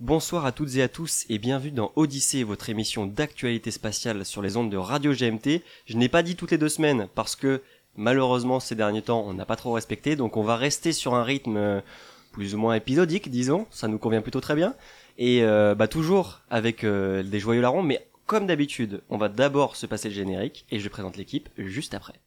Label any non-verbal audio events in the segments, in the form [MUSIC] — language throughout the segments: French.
Bonsoir à toutes et à tous et bienvenue dans Odyssée, votre émission d'actualité spatiale sur les ondes de Radio GMT. Je n'ai pas dit toutes les deux semaines parce que malheureusement ces derniers temps on n'a pas trop respecté, donc on va rester sur un rythme euh, plus ou moins épisodique, disons, ça nous convient plutôt très bien. Et euh, bah toujours avec euh, des joyeux larrons, mais comme d'habitude, on va d'abord se passer le générique et je présente l'équipe juste après.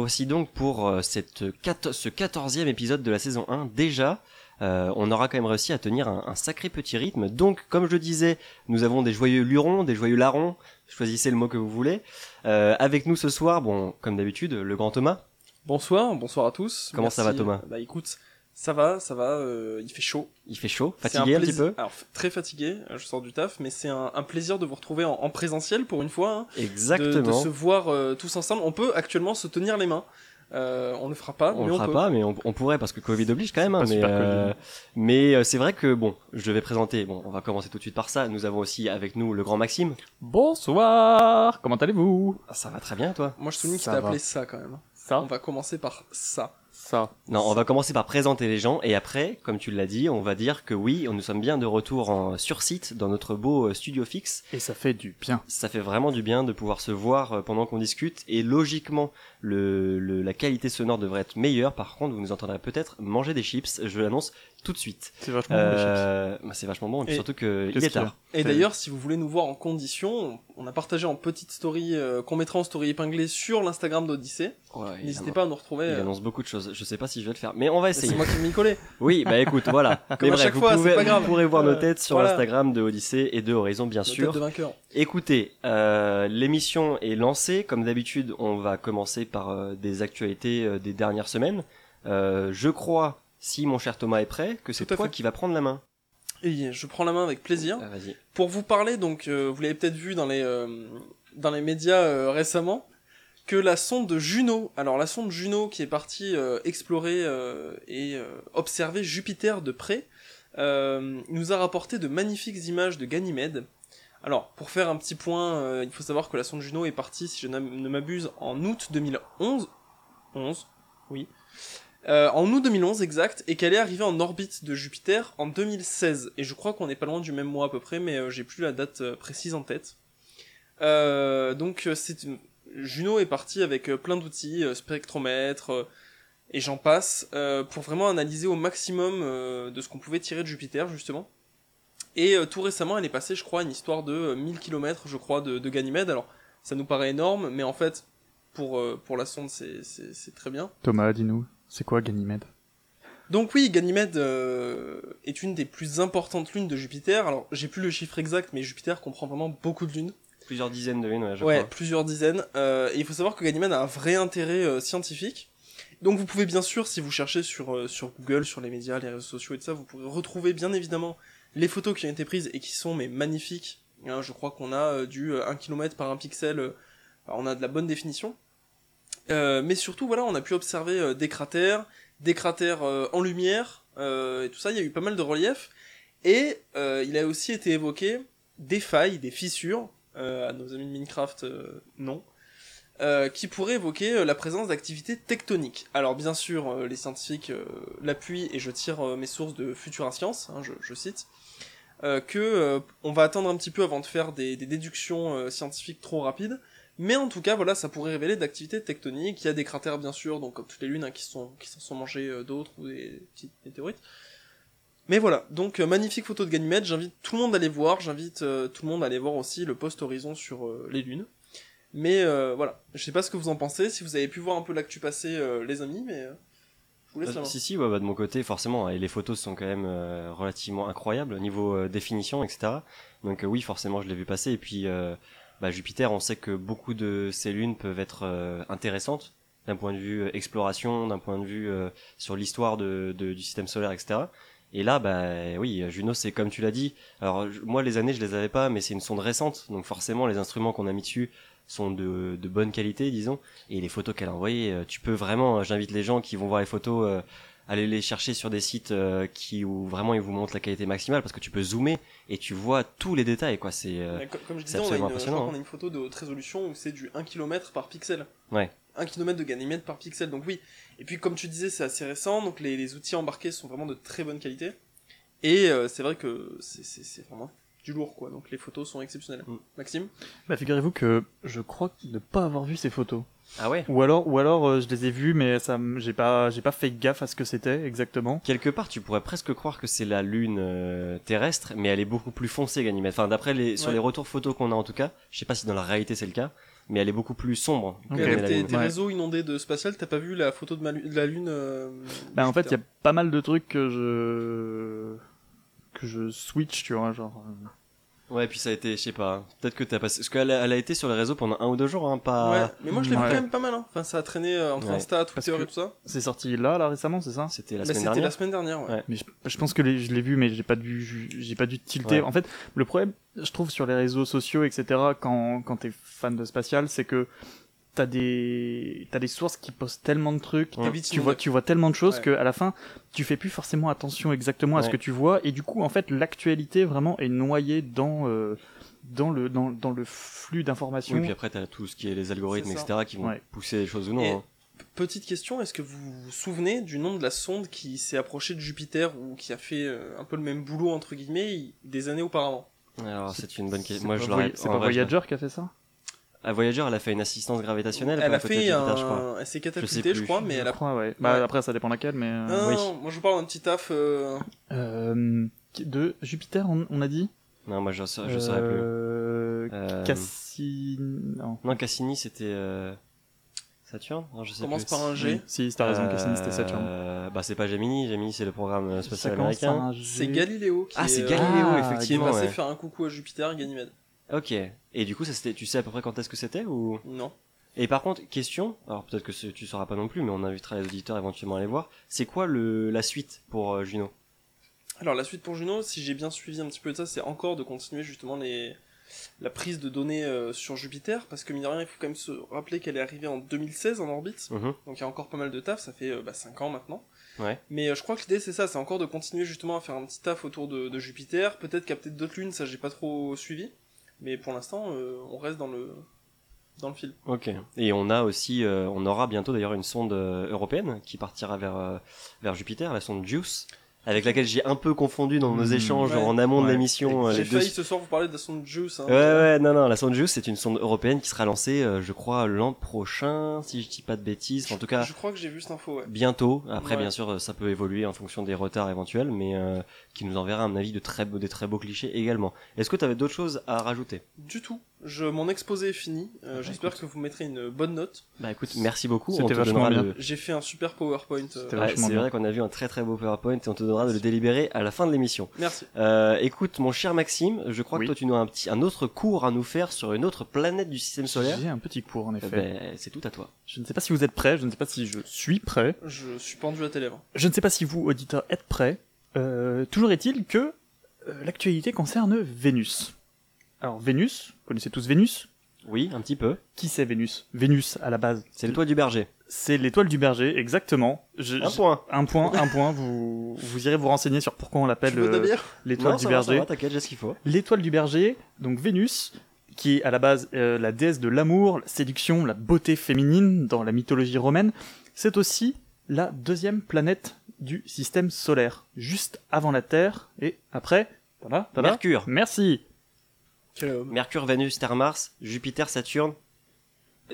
Revoici donc pour euh, cette ce quatorzième épisode de la saison 1. Déjà, euh, on aura quand même réussi à tenir un, un sacré petit rythme. Donc, comme je le disais, nous avons des joyeux lurons, des joyeux larrons. Choisissez le mot que vous voulez. Euh, avec nous ce soir, bon, comme d'habitude, le grand Thomas. Bonsoir, bonsoir à tous. Comment ça va, Thomas? Bah écoute, ça va, ça va, euh, il fait chaud. Il fait chaud, fatigué un, petit peu. Alors, très fatigué, euh, je sors du taf, mais c'est un, un plaisir de vous retrouver en, en présentiel pour une fois. hein, Exactement. De, se voir euh, tous ensemble. On peut actuellement se tenir les mains. Euh, on ne le fera pas, on le on fera peut. pas, mais on, on pourrait parce que Covid oblige quand même. hein, pas mais super euh, Covid. mais euh, c'est vrai que bon, je vais présenter. Bon, on va commencer tout de suite par ça. Nous avons aussi avec nous le grand Maxime. Bonsoir Comment allez-vous? Ah, ça va très bien, toi. Moi je souligne qu'il t'a appelé ça quand même. Ça? On va commencer par ça. Ça. Non, on va commencer par présenter les gens et après, comme tu l'as dit, on va dire que oui, nous sommes bien de retour en sur site dans notre beau euh, studio fixe. Et ça fait du bien. Ça fait vraiment du bien de pouvoir se voir euh, pendant qu'on discute et logiquement, le, le- la qualité sonore devrait être meilleure. Par contre, vous nous entendrez peut-être manger des chips. Je l'annonce tout de suite. C'est vachement bon. Euh, bah, c'est vachement bon et puis Et surtout que il est tard. Et d'ailleurs, si vous voulez nous voir en condition, on a partagé en petite story euh, qu'on mettra en story épinglée sur l'Instagram d'Odyssée. Ouais, N'hésitez pas à nous retrouver. Il euh, annonce beaucoup de choses. Je sais pas si je vais le faire, mais on va essayer. c'est moi qui m'y collé. [LAUGHS] Oui, bah écoute, voilà. Comme Mais à bref, chaque vous, fois, c'est pouvez- pas grave. vous pourrez voir nos têtes sur voilà. l'Instagram de Odyssée et de Horizon, bien Nos têtes sûr. de vainqueur. Écoutez, euh, l'émission est lancée. Comme d'habitude, on va commencer par euh, des actualités euh, des dernières semaines. Euh, je crois, si mon cher Thomas est prêt, que c'est toi fait. qui va prendre la main. Et je prends la main avec plaisir. Ah, Vas-y. Pour vous parler, donc, euh, vous l'avez peut-être vu dans les, euh, dans les médias euh, récemment, que la sonde Juno, alors la sonde Juno qui est partie explorer et observer Jupiter de près, nous a rapporté de magnifiques images de Ganymède. Alors, pour faire un petit point, il faut savoir que la sonde Juno est partie, si je ne m'abuse, en août 2011. 11, oui. Euh, en août 2011 exact, et qu'elle est arrivée en orbite de Jupiter en 2016. Et je crois qu'on est pas loin du même mois à peu près, mais euh, j'ai plus la date euh, précise en tête. Euh, donc Juno est partie avec plein d'outils, spectromètre et j'en passe, pour vraiment analyser au maximum de ce qu'on pouvait tirer de Jupiter justement. Et tout récemment, elle est passée, je crois, une histoire de euh, 1000 km, je crois, de, de Ganymède. Alors, ça nous paraît énorme, mais en fait, pour, pour la sonde, c'est très bien. Thomas, dis-nous, c'est quoi Ganymède? Donc oui, Ganymède euh, est une des plus importantes lunes de Jupiter. Alors j'ai plus le chiffre exact, mais Jupiter comprend vraiment beaucoup de lunes. Plusieurs dizaines de lunes, ouais, je ouais, crois. plusieurs dizaines. Euh, et il faut savoir que Ganymède a un vrai intérêt euh, scientifique. Donc vous pouvez bien sûr, si vous cherchez sur, euh, sur Google, sur les médias, les réseaux sociaux et tout ça, vous pourrez retrouver bien évidemment les photos qui ont été prises et qui sont mais magnifiques. Hein, je crois qu'on a euh, du euh, 1 km par 1 pixel, euh, on a de la bonne définition. Euh, mais surtout, voilà, on a pu observer euh, des cratères, des cratères euh, en lumière, et tout ça, il y a eu pas mal de reliefs. Et il a aussi été évoqué des failles, des fissures, à nos amis de Minecraft, non, qui pourraient évoquer la présence d'activités tectoniques. Alors bien sûr, les scientifiques l'appuient, et je tire mes sources de Futura Science, hein, je, cite, que on va attendre un petit peu avant de faire des, déductions scientifiques trop rapides, mais en tout cas, voilà, ça pourrait révéler d'activités tectoniques. Il y a des cratères, bien sûr, donc comme toutes les lunes, hein, qui sont qui s'en sont mangés euh, d'autres ou des petites météorites. Mais voilà, donc euh, magnifique photo de Ganymède. J'invite tout le monde à aller voir. J'invite euh, tout le monde à aller voir aussi le post horizon sur les lunes. Mais voilà, je sais pas ce que vous en pensez. Si vous avez pu voir un peu l'actu passer, euh, les amis, mais je vous laisse la main. si si ouais, bah, de mon côté forcément et les photos sont quand même relativement incroyables au niveau définition etc donc oui forcément je l'ai vu passer et puis bah, Jupiter on sait que beaucoup de ces lunes peuvent être euh, intéressantes d'un point de vue euh, exploration, d'un point de vue euh, sur l'histoire de, de- du système solaire, etc. Et là, bah oui, Juno, c'est comme tu l'as dit. Alors moi, les années, je les avais pas, mais c'est une sonde récente, donc forcément, les instruments qu'on a mis dessus sont de, de bonne qualité, disons. Et les photos qu'elle a envoyées, euh, tu peux vraiment, euh, j'invite les gens qui vont voir les photos, aller les chercher sur des sites euh, qui où vraiment ils vous montrent la qualité maximale, parce que tu peux zoomer et tu vois tous les détails, quoi. C'est euh, Comme je disais, on a, une, impressionnant, hein. a une photo de haute résolution où c'est du 1 km par pixel. Ouais. 1 km de Ganymède par pixel, donc oui. Et puis comme tu disais, c'est assez récent, donc les, les outils embarqués sont vraiment de très bonne qualité. Et euh, c'est vrai que c'est- c'est c'est vraiment du lourd, quoi. Donc les photos sont exceptionnelles. Mm. Maxime? Bah, figurez-vous que je crois ne pas avoir vu ces photos. Ah ouais. Ou alors, ou alors euh, je les ai vues, mais ça, j'ai pas, j'ai pas fait gaffe à ce que c'était exactement. Quelque part, tu pourrais presque croire que c'est la lune euh, terrestre, mais elle est beaucoup plus foncée, Ganymède. Enfin, d'après les sur Ouais. les retours photos qu'on a en tout cas, je sais pas si dans la réalité c'est le cas, mais elle est beaucoup plus sombre. Ok. que Avec la tes, Lune. tes Ouais. réseaux inondés de spatial, t'as pas vu la photo de, ma de la Lune euh, Bah, en fait, il y a pas mal de trucs que je, que je switch, tu vois, genre. Ouais, puis ça a été, je sais pas, hein. peut-être que t'as passé, parce qu'elle a, elle a été sur les réseaux pendant un ou deux jours, hein, pas. Ouais, mais moi je l'ai vu quand même pas mal. Hein. Enfin, ça a traîné euh, entre Ouais. Insta, Twitter que- et tout ça. C'est sorti là, là, récemment, c'est ça? C'était la Bah, semaine C'était dernière. la semaine dernière, ouais. Ouais. Mais je, je pense que les- je l'ai vu, mais j'ai pas dû, j'ai pas dû tilter. Ouais. En fait, le problème, je trouve, sur les réseaux sociaux, etc., quand, quand t'es fan de spatial, c'est que t'as des, t'as des sources qui postent tellement de trucs, Ouais. Tu vois, tu vois tellement de choses Ouais. que à la fin, tu fais plus forcément attention exactement à ce que tu vois, et du coup, en fait, l'actualité vraiment est noyée dans, euh, dans le, dans, dans le flux d'informations. Oui, puis après t'as tout ce qui est les algorithmes, etc., qui vont Ouais. pousser les choses ou non. Et- hein. Petite question, est-ce que vous vous souvenez du nom de la sonde qui s'est approchée de Jupiter ou qui a fait euh, un peu le même boulot entre guillemets il- des années auparavant? Alors c'est une bonne question. Moi pas je C'est pas vrai, je l'aurais- Voyager qui a fait ça? À Voyager, elle a fait une assistance gravitationnelle. Elle pour a fait Jupiter, je crois. un... Elle s'est sais catapultée, je, plus. crois, mais elle a... Crois, ouais. Bah, Ouais. après, ça dépend laquelle, mais. euh, Non, oui. non, moi je vous parle d'un petit taf... euh, Euh, de Jupiter, on, on a dit? Non, moi je, sa- je saurais plus. Cassini. Non. Non, Cassini c'était euh... Saturne? Non, je sais Commence plus. par un G. Oui, Si, t'as raison, Cassini, c'était Euh, Saturne. Bah c'est pas Gemini. Gemini c'est le programme spatial commence par américain. un G. C'est Galiléo qui Ah, c'est est, euh, Galiléo, Ah, qui est effectivement. passé ouais. faire un coucou à Jupiter et Ganymède. Ok. Et du coup, ça c'était. Tu sais à peu près quand est-ce que c'était ou? Non. Et par contre, question. Alors peut-être que tu sauras pas non plus, mais on invitera les auditeurs éventuellement à aller voir. C'est quoi le la suite pour euh, Juno? Alors la suite pour Juno, si j'ai bien suivi un petit peu de ça, c'est encore de continuer justement les la prise de données euh, sur Jupiter, parce que mine de rien, il faut quand même se rappeler qu'elle est arrivée en 2016 en orbite, Mhm. donc il y a encore pas mal de taf, ça fait 5 ans maintenant. Ouais. Mais euh, je crois que l'idée c'est ça, c'est encore de continuer justement à faire un petit taf autour de, de Jupiter, peut-être peut-être d'autres lunes, ça j'ai pas trop suivi, mais pour l'instant euh, on reste dans le dans le fil. Ok. Et on a aussi, euh, on aura bientôt d'ailleurs une sonde euh, européenne qui partira vers euh, vers Jupiter, la sonde JUICE, avec laquelle j'ai un peu confondu dans nos Mmh, échanges ouais. en amont de Ouais. l'émission. euh, J'ai deux- failli ce soir vous parler de la sonde Juice. Hein, Ouais, ouais, non, non, la sonde JUICE, c'est une sonde européenne qui sera lancée, euh, je crois, l'an prochain, si je dis pas de bêtises. En tout cas, Je crois que j'ai vu cette info, ouais. bientôt. Après, Ouais. bien sûr, ça peut évoluer en fonction des retards éventuels, mais euh, qui nous enverra, mon avis, de très beaux, des très beaux clichés également. Est-ce que tu avais d'autres choses à rajouter? Du tout. Je, mon exposé est fini. Euh, bah, J'espère que vous mettrez une bonne note. Bah écoute, merci beaucoup. C'était on te vachement donnera bien. le- J'ai fait un super PowerPoint. euh, Ouais, c'est vrai qu'on a vu un très très beau PowerPoint et on te donnera de le délibérer à la fin de l'émission. Merci. Euh, écoute, mon cher Maxime, je crois Oui. que toi tu nous as un petit, un autre cours à nous faire sur une autre planète du système solaire. J'ai un petit cours, en Eh effet. ben, c'est tout à toi. Je ne sais pas si vous êtes prêts, je ne sais pas si je suis prêt, Je suis pendu à tes lèvres. je ne sais pas si vous, auditeurs, êtes prêts. Euh, toujours est-il que euh, l'actualité concerne Vénus. Alors, Vénus, vous connaissez tous Vénus? Oui, un petit peu. Qui c'est Vénus? Vénus, à la base, C'est le toit du berger. c'est l'étoile du berger, exactement. Je- Un je- point. Un point, un point. Vous, vous irez vous renseigner sur pourquoi on l'appelle euh, l'étoile du berger. t'inquiète, j'ai ce qu'il faut. L'étoile du berger, donc Vénus, qui est à la base euh, la déesse de l'amour, la séduction, la beauté féminine dans la mythologie romaine, c'est aussi la deuxième planète du système solaire, juste avant la Terre et après. Tada, tada. Mercure. Merci. Quel homme. Mercure, Vénus, Terre, Mars, Jupiter, Saturne,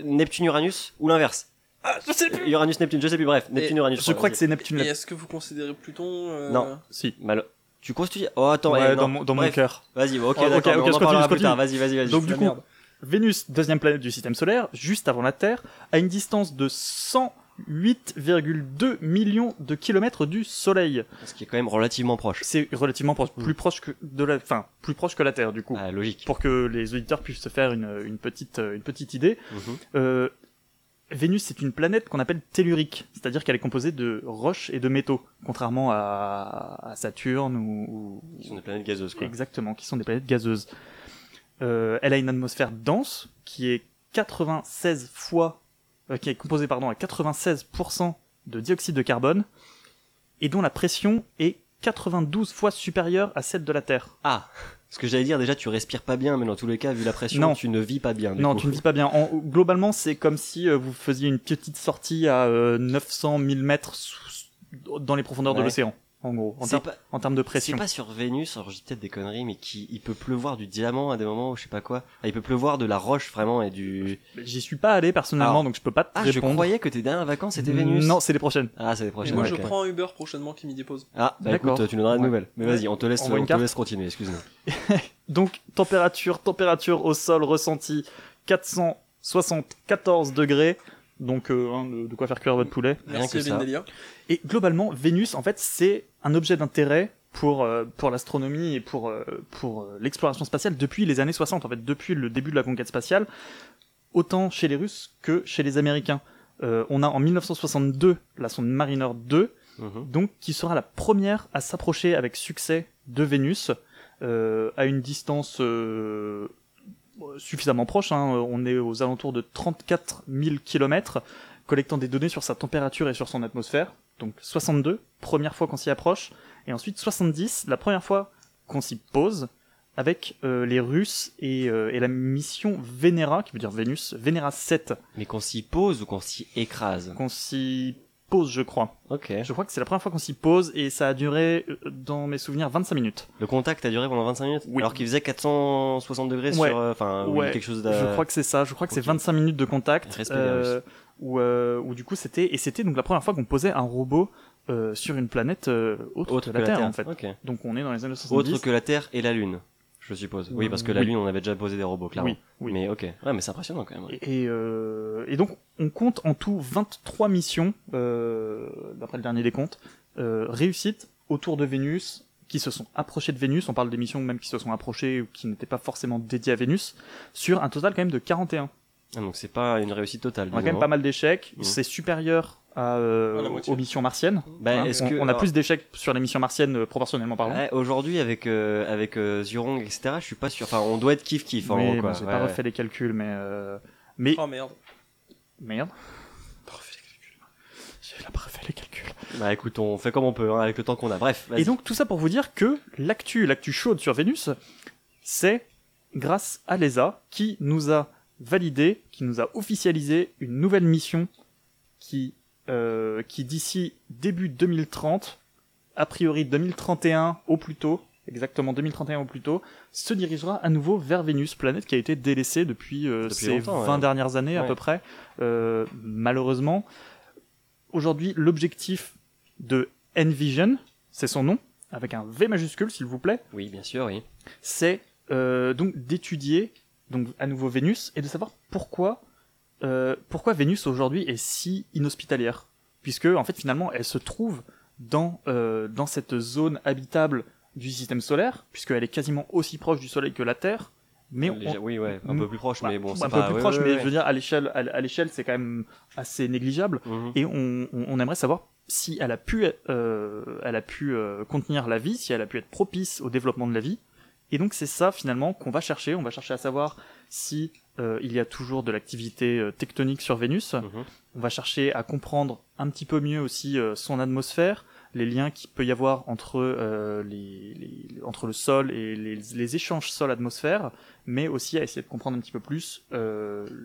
Neptune, Uranus ou l'inverse Ah, je sais plus. Uranus, Neptune, je sais plus, bref, Neptune, Uranus. Je crois que c'est Neptune. Et est-ce que vous considérez Pluton euh, Non. Si. Mal... Tu construis Oh, attends, Ouais, eh, dans mon, dans mon Bref, cœur. Vas-y, ok, Oh, ok, d'accord, ok, on je en parlera continue, plus tard. Vas-y, vas-y, vas-y. Donc du la coup, merde. Vénus, deuxième planète du système solaire, juste avant la Terre, à une distance de 108,2 millions de kilomètres du Soleil. Ce qui est quand même relativement proche. C'est relativement proche, Mm. plus proche que de la, enfin, plus proche que la Terre du coup. Ah, logique. Pour que les auditeurs puissent se faire une, une petite, une petite idée. Mhm. Euh, Vénus, c'est une planète qu'on appelle tellurique, c'est-à-dire qu'elle est composée de roches et de métaux, contrairement à, à Saturne ou, ou- Ils sont des planètes gazeuses, quoi. Exactement, qui sont des planètes gazeuses. Euh, elle a une atmosphère dense qui est 96 fois, euh, qui est composée pardon à 96% de dioxyde de carbone et dont la pression est 92 fois supérieure à celle de la Terre. Ah Ce que j'allais dire, déjà, tu respires pas bien, mais dans tous les cas, vu la pression, Non. tu ne vis pas bien. du non, coup. tu ne vis pas bien. En- globalement, c'est comme si euh, vous faisiez une petite sortie à euh, 900 000 mètres sous- dans les profondeurs de l'océan, en gros, en, C'est ter- pas, en termes de c'est pression. pas sur Vénus, alors je dis peut-être des conneries, mais qui, il peut pleuvoir du diamant à des moments, ou je sais pas quoi. Ah, il peut pleuvoir de la roche, vraiment, et du... J'y suis pas allé personnellement, Alors- donc je peux pas te Ah, je répondre. croyais que tes dernières vacances, c'était Vénus. Non, c'est les prochaines. Ah, c'est les Et prochaines. moi, je prends un Uber prochainement qui m'y dépose. Ah, bah D'accord. écoute, tu nous donneras des Ouais. nouvelles. Mais vas-y, on te laisse, une on te laisse continuer, excuse-nous. [LAUGHS] Donc température, température au sol ressentie 474 degrés. Donc euh, hein, de, de quoi faire cuire votre poulet. Rien Merci que ça. Bendelia. Et globalement, Vénus, en fait, c'est un objet d'intérêt pour, euh, pour l'astronomie et pour, euh, pour euh, l'exploration spatiale depuis les années 60, en fait, depuis le début de la conquête spatiale, autant chez les Russes que chez les Américains. Euh, on a en 1962 la sonde Mariner 2, Mhm. donc qui sera la première à s'approcher avec succès de Vénus euh, à une distance euh, suffisamment proche. hein. On est aux alentours de 34 000 km, collectant des données sur sa température et sur son atmosphère. Donc 62, première fois qu'on s'y approche, et ensuite 70, la première fois qu'on s'y pose avec euh, les Russes et, euh, et la mission Venera, qui veut dire Vénus, Venera 7, Mais qu'on s'y pose ou qu'on s'y écrase? Qu'on s'y pose, je crois. Ok. Je crois que c'est la première fois qu'on s'y pose et ça a duré, euh, dans mes souvenirs, 25 minutes. Le contact a duré pendant 25 minutes Oui. Alors qu'il faisait 460 degrés Ouais. sur... euh, Enfin, Ouais. quelque chose Je crois que c'est ça, je crois que c'est ok. 25 minutes de contact. Respect où, euh, où du coup c'était, et c'était donc la première fois qu'on posait un robot euh, sur une planète euh, autre, Autre que la Terre, en fait. Donc on est dans les années 70. Autre que la Terre et la Lune, je suppose. Oui, parce que la Oui. Lune, on avait déjà posé des robots, clairement. Oui, oui. Mais ok. Ouais, mais c'est impressionnant quand même. Et, et, euh, et donc, on compte en tout 23 missions, euh, d'après le dernier décompte, euh, réussites autour de Vénus, qui se sont approchées de Vénus. On parle des missions même qui se sont approchées ou qui n'étaient pas forcément dédiées à Vénus, sur un total quand même de 41. Ah, donc c'est pas une réussite totale. On a quand même pas mal d'échecs. Mhm. C'est supérieur à, euh, À aux missions martiennes. Bah, Hein, est-ce on, que- on a alors- plus d'échecs sur les missions martiennes euh, proportionnellement parlant. Ouais, Aujourd'hui, avec euh, avec euh, Zhurong, etc., je suis pas sûr. Enfin, on doit être kiff kiff en Oui, gros, quoi. j'ai Ouais, pas ouais. refait les calculs, mais euh, mais Oh merde. merde, Pas refait les calculs. j'ai pas refait les calculs. Bah écoute, on fait comme on peut, hein, avec le temps qu'on a. Bref. vas-y. Et donc tout ça pour vous dire que l'actu, l'actu chaude sur Vénus, c'est grâce à l'ESA qui nous a validé, qui nous a officialisé une nouvelle mission qui, euh, qui d'ici début 2030, a priori 2031 au plus tôt, exactement 2031 au plus tôt, se dirigera à nouveau vers Vénus, planète qui a été délaissée depuis, euh, Depuis ces longtemps, 20 ouais. dernières années à peu près. Euh, malheureusement, aujourd'hui l'objectif de Envision, c'est son nom, avec un V majuscule s'il vous plaît, Oui, bien sûr, oui. c'est donc d'étudier donc à nouveau Vénus et de savoir pourquoi euh, pourquoi Vénus aujourd'hui est si inhospitalière puisque en fait finalement elle se trouve dans euh, dans cette zone habitable du système solaire puisqu'elle est quasiment aussi proche du Soleil que la Terre mais on, Légère- Oui, ouais, un peu plus proche, mais bon, un c'est peu pas. plus ouais, proche ouais, mais je veux dire à l'échelle à, à l'échelle c'est quand même assez négligeable Mhm. et on, on- on aimerait savoir si elle a pu, euh, elle a pu contenir la vie, si elle a pu être propice au développement de la vie. Et donc c'est ça finalement qu'on va chercher. On va chercher à savoir si euh, il y a toujours de l'activité euh, tectonique sur Vénus. Mhm. On va chercher à comprendre un petit peu mieux aussi euh, son atmosphère, les liens qu'il peut y avoir entre, les, les- entre le sol et les, les échanges sol-atmosphère, mais aussi à essayer de comprendre un petit peu plus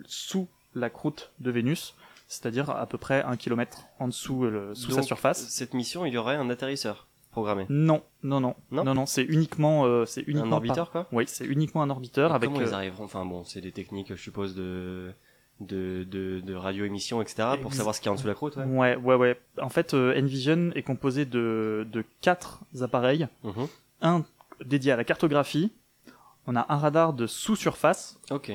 sous la croûte de Vénus, c'est-à-dire à peu près un kilomètre en dessous, euh, sous sa surface. Cette mission, il y aurait un atterrisseur programmé. Non, non, non, Non non, non, c'est uniquement, euh, c'est uniquement Un par- orbiteur, quoi Oui, c'est uniquement un orbiteur Et avec. Comment ils euh, arriveront Enfin bon, c'est des techniques, je suppose, de de, de, de radio-émission, etc., pour Ex- savoir ce qu'il y a en dessous de la croûte, ouais. Ouais, ouais, ouais. En fait, euh, Envision est composé de, de quatre appareils. Mhm. Un dédié à la cartographie. On a un radar de sous-surface. Ok.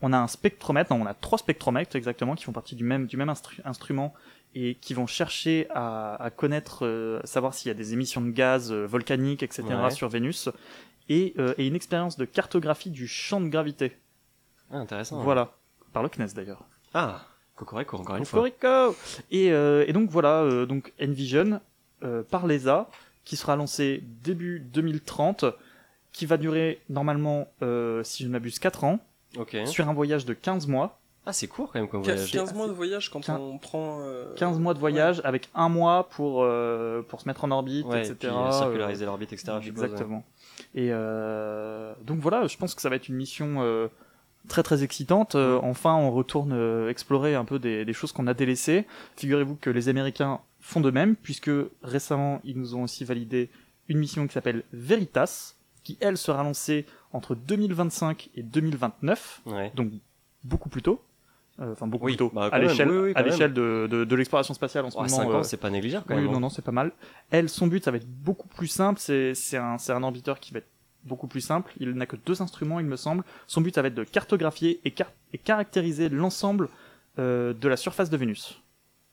On a un spectromètre. Non, on a trois spectromètres exactement qui font partie du même, du même instru- instrument et qui vont chercher à, à connaître, euh, savoir s'il y a des émissions de gaz euh, volcaniques, etc. Ouais. sur Vénus. Et, euh, et une expérience de cartographie du champ de gravité. Ah, intéressant. Voilà. Par le CNES d'ailleurs. Ah, Cocorico, encore une fois. Cocorico et, euh, et donc voilà, euh, donc Envision euh, par l'ESA, qui sera lancé début 2030, qui va durer normalement, euh, si je ne m'abuse, 4 ans, Ok. sur un voyage de 15 mois. Ah, c'est court quand même comme 15, voyage. 15 mois de voyage quand on prend. euh, 15 mois de voyage avec un mois pour, euh, pour se mettre en orbite, Ouais, etc. puis euh, circulariser l'orbite, etc. je suppose, ouais. Exactement. Et euh, donc voilà, je pense que ça va être une mission euh, très très excitante. Euh, enfin, on retourne euh, explorer un peu des, des choses qu'on a délaissées. Figurez-vous que les Américains font de même, puisque récemment, ils nous ont aussi validé une mission qui s'appelle Veritas, qui elle sera lancée entre 2025 et 2029, Ouais. donc beaucoup plus tôt. Euh, Enfin, beaucoup Oui, plus tôt. bah, à l'échelle oui, oui, quand à même. l'échelle de, de, de l'exploration spatiale en ce moment. 5 euh, ans, c'est pas négligeable quand oui, même. non, hein. non, c'est pas mal. Elle, son but, ça va être beaucoup plus simple. C'est, c'est un, c'est un orbiteur qui va être beaucoup plus simple. Il n'a que deux instruments, il me semble. Son but, ça va être de cartographier et, car- et caractériser l'ensemble euh, de la surface de Vénus.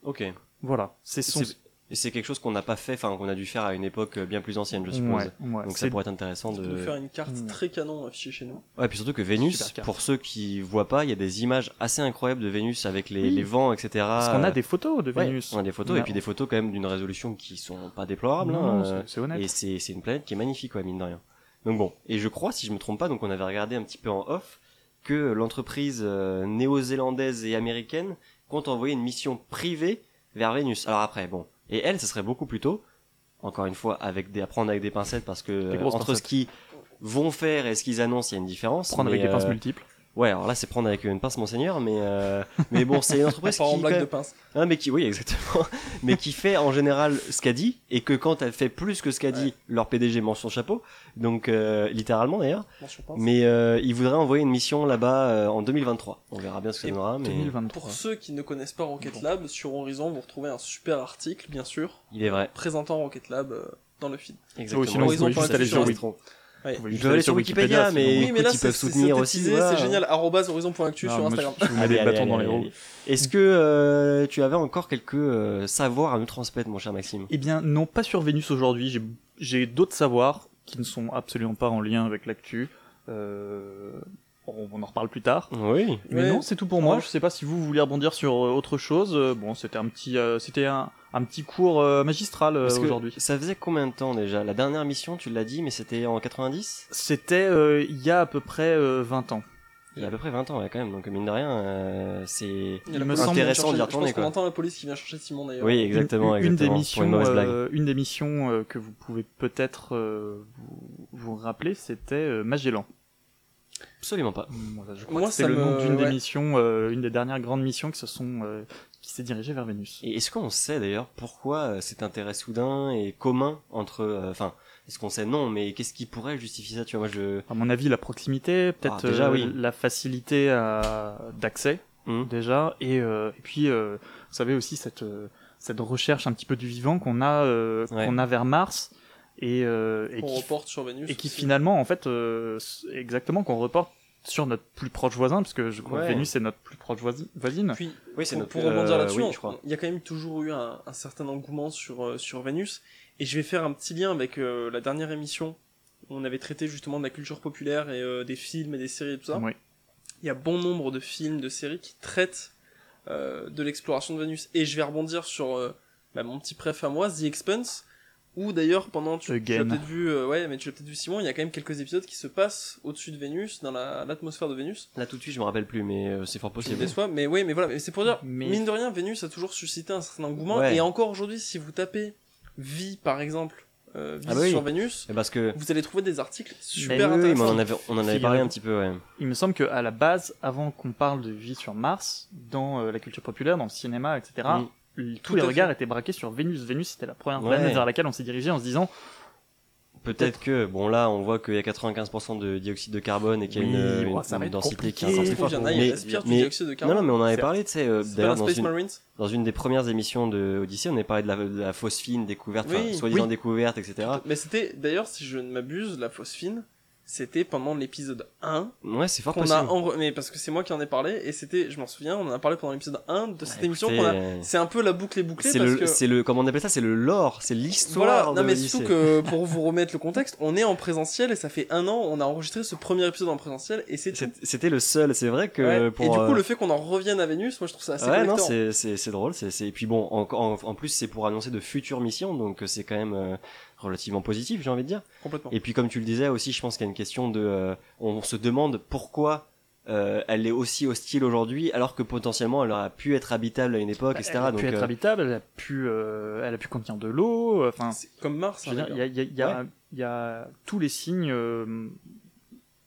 Ok. Voilà. C'est son. C'est- Et c'est quelque chose qu'on n'a pas fait, enfin qu'on a dû faire à une époque bien plus ancienne, je suppose. Ouais, ouais. Donc ça pourrait être intéressant On de. peut faire une carte Mm. très canon affichée chez nous. Ouais, puis surtout que Vénus, pour ceux qui voient pas, il y a des images assez incroyables de Vénus avec les, Oui. les vents, etc. Parce qu'on a des photos de Ouais, Vénus. on a des photos a- et puis des photos quand même d'une résolution qui sont pas déplorables. Non, hein, euh, c'est, honnête. et c'est c'est une planète qui est magnifique, ouais, mine de rien. Donc bon, et je crois, si je me trompe pas, donc on avait regardé un petit peu en off, que l'entreprise euh, néo-zélandaise et américaine compte envoyer une mission privée vers Vénus. Alors après, bon, et elle, ce serait beaucoup plus tôt. Encore une fois, avec des, à prendre avec des pincettes parce que euh, entre pincettes. ce qu'ils vont faire et ce qu'ils annoncent, il y a une différence. Prendre mais, avec des pinces euh, multiples. Ouais, alors là, c'est prendre avec une pince, monseigneur, mais euh, mais bon, c'est une entreprise [LAUGHS] qui, en blague de pince. ah, mais qui, oui, exactement. [LAUGHS] mais qui fait en général ce qu'a dit, et que quand elle fait plus que ce qu'a dit, leur PDG mange son chapeau. Donc, euh, littéralement d'ailleurs. Mention. Mais euh, il voudrait envoyer une mission là-bas euh, en 2023. On verra bien ce que ça donnera, mais 2023. Pour ceux qui ne connaissent pas Rocket Bon. Lab, sur Horizon, vous retrouvez un super article, bien sûr, il est vrai. présentant Rocket Lab euh, dans le feed. Exactement. sinon, vous pouvez juste Ils aller sur resteront. Ouais. Vous Je dois aller sur Wikipédia, mais Oui, mais là, ils peuvent soutenir aussi. c'est génial. horizon.actu sur je- Instagram. je vous mets Allez, des allez, bâtons dans les roues. Est-ce que euh, tu avais encore quelques euh, savoirs à nous transmettre, mon cher Maxime? Eh bien, non, pas sur Vénus aujourd'hui. J'ai- J'ai d'autres savoirs qui ne sont absolument pas en lien avec l'actu. Euh, on, en reparle plus tard. Oui. Mais Ouais. non, c'est tout pour moi. Ouais. Je sais pas si vous voulez rebondir sur euh, autre chose. Euh, Bon, c'était un petit, euh, c'était un, un petit cours euh, magistral euh, aujourd'hui. ça faisait combien de temps déjà? La dernière mission, tu l'as dit, mais c'était en 90 C'était euh, il y a à peu près euh, 20 ans. Il y a à peu près 20 ans, ouais, quand même. Donc, mine de rien, euh, c'est. Intéressant d'y retourner, Je pense qu'on entend la police qui vient chercher Simon d'ailleurs. Oui, exactement, une, une exactement. des missions, une euh, des missions euh, que vous pouvez peut-être euh, vous, vous rappeler, c'était euh, Magellan. Absolument pas. Voilà, je crois Moi, que c'est le nom d'une des missions, euh, une des dernières grandes missions qui se sont, euh, qui s'est dirigée vers Vénus. Et est-ce qu'on sait d'ailleurs pourquoi euh, cet intérêt soudain et commun entre. euh, Enfin, est-ce qu'on sait Non, mais qu'est-ce qui pourrait justifier ça Tu vois, moi je. À mon avis, la proximité, peut-être Ah, déjà, euh, oui. la facilité à- d'accès Hmm. déjà, et, euh, et puis euh, vous savez aussi cette cette recherche un petit peu du vivant qu'on a euh, Ouais. qu'on a vers Mars et, euh, et On qui reporte sur Vénus. et qui aussi. finalement en fait euh, exactement qu'on reporte sur notre plus proche voisin parce que je crois Ouais. que Vénus est notre plus proche voisi- voisine. Puis, Oui, c'est pour, notre. pour rebondir euh, là-dessus, oui, il y a quand même toujours eu un, un certain engouement sur, euh, sur Vénus. Et je vais faire un petit lien avec euh, la dernière émission où on avait traité justement de la culture populaire et euh, des films et des séries et tout ça. Oui. Il y a bon nombre de films, de séries qui traitent euh, de l'exploration de Vénus. Et je vais rebondir sur euh, bah, mon petit préf à moi, The Expanse, où d'ailleurs pendant, tu, tu l'as peut-être vu, euh, ouais, mais tu l'as peut-être vu Simon, il y a quand même quelques épisodes qui se passent au-dessus de Vénus, dans la- l'atmosphère de Vénus. Là tout de suite, je me rappelle plus, mais euh, c'est fort possible. me déçoit, mais oui, mais voilà, mais c'est pour dire, Mais- mine de rien, Vénus a toujours suscité un certain engouement, Ouais. et encore aujourd'hui, si vous tapez vie, par exemple, euh, vie Ah bah oui. sur Vénus, Et parce que. vous allez trouver des articles super Oui, oui, mais intéressants. on en avait, on en avait parlé un petit peu, ouais. Il me semble que à la base, avant qu'on parle de vie sur Mars, dans euh, la culture populaire, dans le cinéma, etc., tous Tout les regards fait. étaient braqués sur Vénus. Vénus, c'était la première Ouais. planète vers laquelle on s'est dirigé en se disant Peut-être que, bon là, on voit qu'il y a 95% de dioxyde de carbone et qu'il y a une, densité qui est Il y forte. en a, ils Mais- du mais- dioxyde de Non, carbone. non, mais on en avait parlé, tu sais, euh, d'ailleurs dans dans une des premières émissions de Odyssey, on avait parlé de la, de la phosphine découverte, Oui, enfin, soi-disant oui. découverte, etc. Mais c'était, d'ailleurs, si je ne m'abuse, la phosphine, c'était pendant l'épisode 1 Ouais, c'est fort qu'on possible. a enre- mais parce que c'est moi qui en ai parlé et c'était je m'en souviens on en a parlé pendant l'épisode 1 de cette Bah, émission écoutez, qu'on a c'est un peu la boucle est bouclée C'est le, que c'est le, comment on appelle ça C'est le lore, c'est voilà l'histoire non de mais surtout que [LAUGHS] pour vous remettre le contexte on est en présentiel et ça fait un an on a enregistré ce premier épisode en présentiel et c'est C'était le seul, c'est vrai que Ouais. pour. et du coup euh, le fait qu'on en revienne à Vénus moi je trouve ça assez ouais, non, c'est c'est c'est drôle, c'est c'est et puis bon, en, en, en plus c'est pour annoncer de futures missions, donc euh, c'est quand même euh, relativement positif, j'ai envie de dire. complètement Et puis comme tu le disais aussi, je pense qu'il y a une question de, euh, on se demande pourquoi euh, elle est aussi hostile aujourd'hui, alors que potentiellement elle aurait pu être habitable à une époque, etc. Elle a pu être euh, habitable, elle a pu, euh, elle a pu contenir de l'eau. Enfin, c'est comme Mars hein, il y a, il y y il y a tous les signes euh,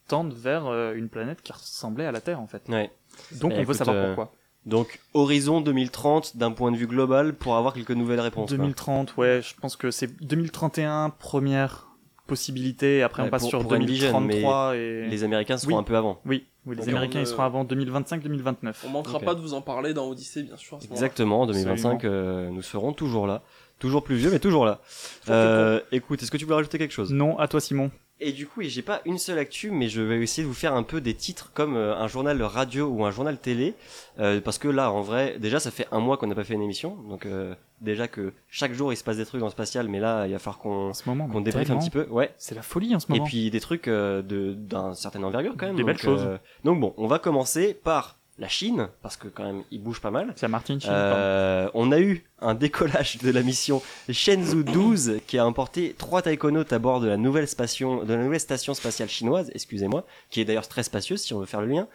tendent vers euh, une planète qui ressemblait à la Terre en fait. ouais. Donc Eh, on veut savoir pourquoi. Donc horizon 2030 d'un point de vue global pour avoir quelques nouvelles réponses. quoi. 2030, ouais, je pense que c'est 2031 première possibilité. Après Ouais, on passe pour- sur pour Envision, 2033 et Les Américains seront Oui. un peu avant. oui, oui, les Donc, Américains on, ils seront euh, avant 2025-2029. On manquera pas de vous en parler dans Odyssée, bien sûr. Exactement, en 2025, euh, nous serons toujours là. Toujours plus vieux, mais toujours là. Euh, écoute, est-ce que tu veux rajouter quelque chose? Non, à toi Simon. Et du coup, j'ai pas une seule actu, mais je vais essayer de vous faire un peu des titres comme un journal radio ou un journal télé, euh, parce que là, en vrai, déjà, ça fait un mois qu'on n'a pas fait une émission, donc euh, déjà que chaque jour il se passe des trucs dans le spatial, mais là, il va falloir qu'on qu'on débriefe un petit peu. Ouais. C'est la folie en ce Et moment. puis des trucs euh, de d'un certain envergure quand même. Des donc, belles choses. euh, donc bon, on va commencer par la Chine, parce que quand même, il bouge pas mal. C'est à Martin pardon. Euh, on a eu un décollage de la mission Shenzhou 12 qui a emporté trois taïkonautes à bord de la nouvelle station, de la nouvelle station spatiale chinoise, excusez-moi, qui est d'ailleurs très spacieuse si on veut faire le lien,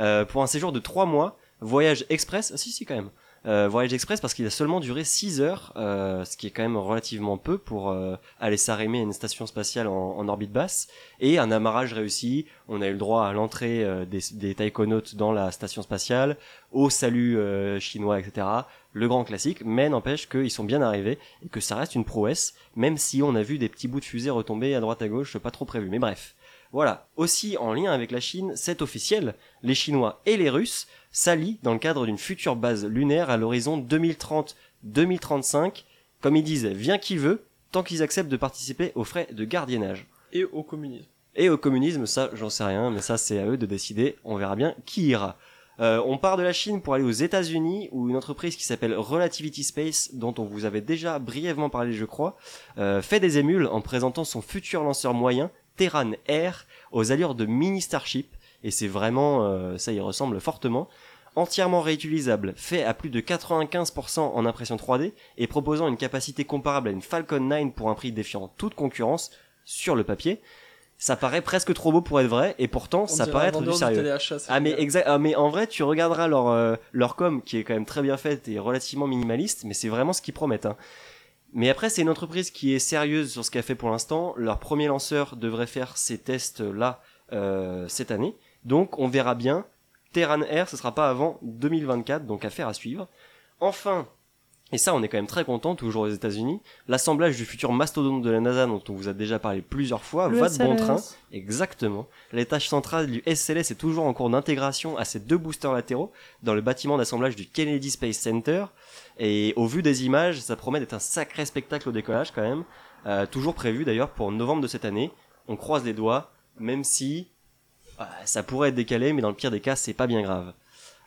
euh, pour un séjour de trois mois, voyage express, ah, si si quand même, euh, voyage express parce qu'il a seulement duré 6 heures, euh, ce qui est quand même relativement peu pour euh, aller s'arrimer à une station spatiale en, en orbite basse, et un amarrage réussi. On a eu le droit à l'entrée euh, des, des taïkonautes dans la station spatiale, au salut euh, chinois, etc. Le grand classique, mais n'empêche qu'ils sont bien arrivés et que ça reste une prouesse, même si on a vu des petits bouts de fusée retomber à droite à gauche, pas trop prévu. Mais bref. Voilà. Aussi, en lien avec la Chine, c'est officiel, les Chinois et les Russes s'allient dans le cadre d'une future base lunaire à l'horizon 2030-2035. Comme ils disent, viens qui veut, tant qu'ils acceptent de participer aux frais de gardiennage. Et au communisme. Et au communisme, ça, j'en sais rien, mais ça, c'est à eux de décider. On verra bien qui ira. Euh, on part de la Chine pour aller aux États-Unis, où une entreprise qui s'appelle Relativity Space, dont on vous avait déjà brièvement parlé, je crois, euh, fait des émules en présentant son futur lanceur moyen, Terran Air, aux allures de mini Starship. Et c'est vraiment, euh, ça y ressemble fortement. Entièrement réutilisable, fait à plus de 95% en impression 3D et proposant une capacité comparable à une Falcon 9 pour un prix défiant toute concurrence sur le papier. Ça paraît presque trop beau pour être vrai et pourtant On ça paraît être du sérieux. Ah mais exact. Ah mais en vrai, tu regarderas leur euh, leur com qui est quand même très bien faite et relativement minimaliste, mais c'est vraiment ce qu'ils promettent. Hein. Mais après, c'est une entreprise qui est sérieuse sur ce qu'elle fait pour l'instant. Leur premier lanceur devrait faire ces tests là euh, cette année, donc on verra bien. Terran Air, ce sera pas avant 2024, donc affaire à suivre. Enfin, et ça, on est quand même très content, toujours aux États-Unis. L'assemblage du futur mastodonte de la NASA, dont on vous a déjà parlé plusieurs fois, va de bon train. Exactement. L'étage central du SLS est toujours en cours d'intégration à ces deux boosters latéraux dans le bâtiment d'assemblage du Kennedy Space Center. Et au vu des images, ça promet d'être un sacré spectacle au décollage quand même. Euh, toujours prévu d'ailleurs pour novembre de cette année. On croise les doigts, même si euh, ça pourrait être décalé, mais dans le pire des cas, c'est pas bien grave.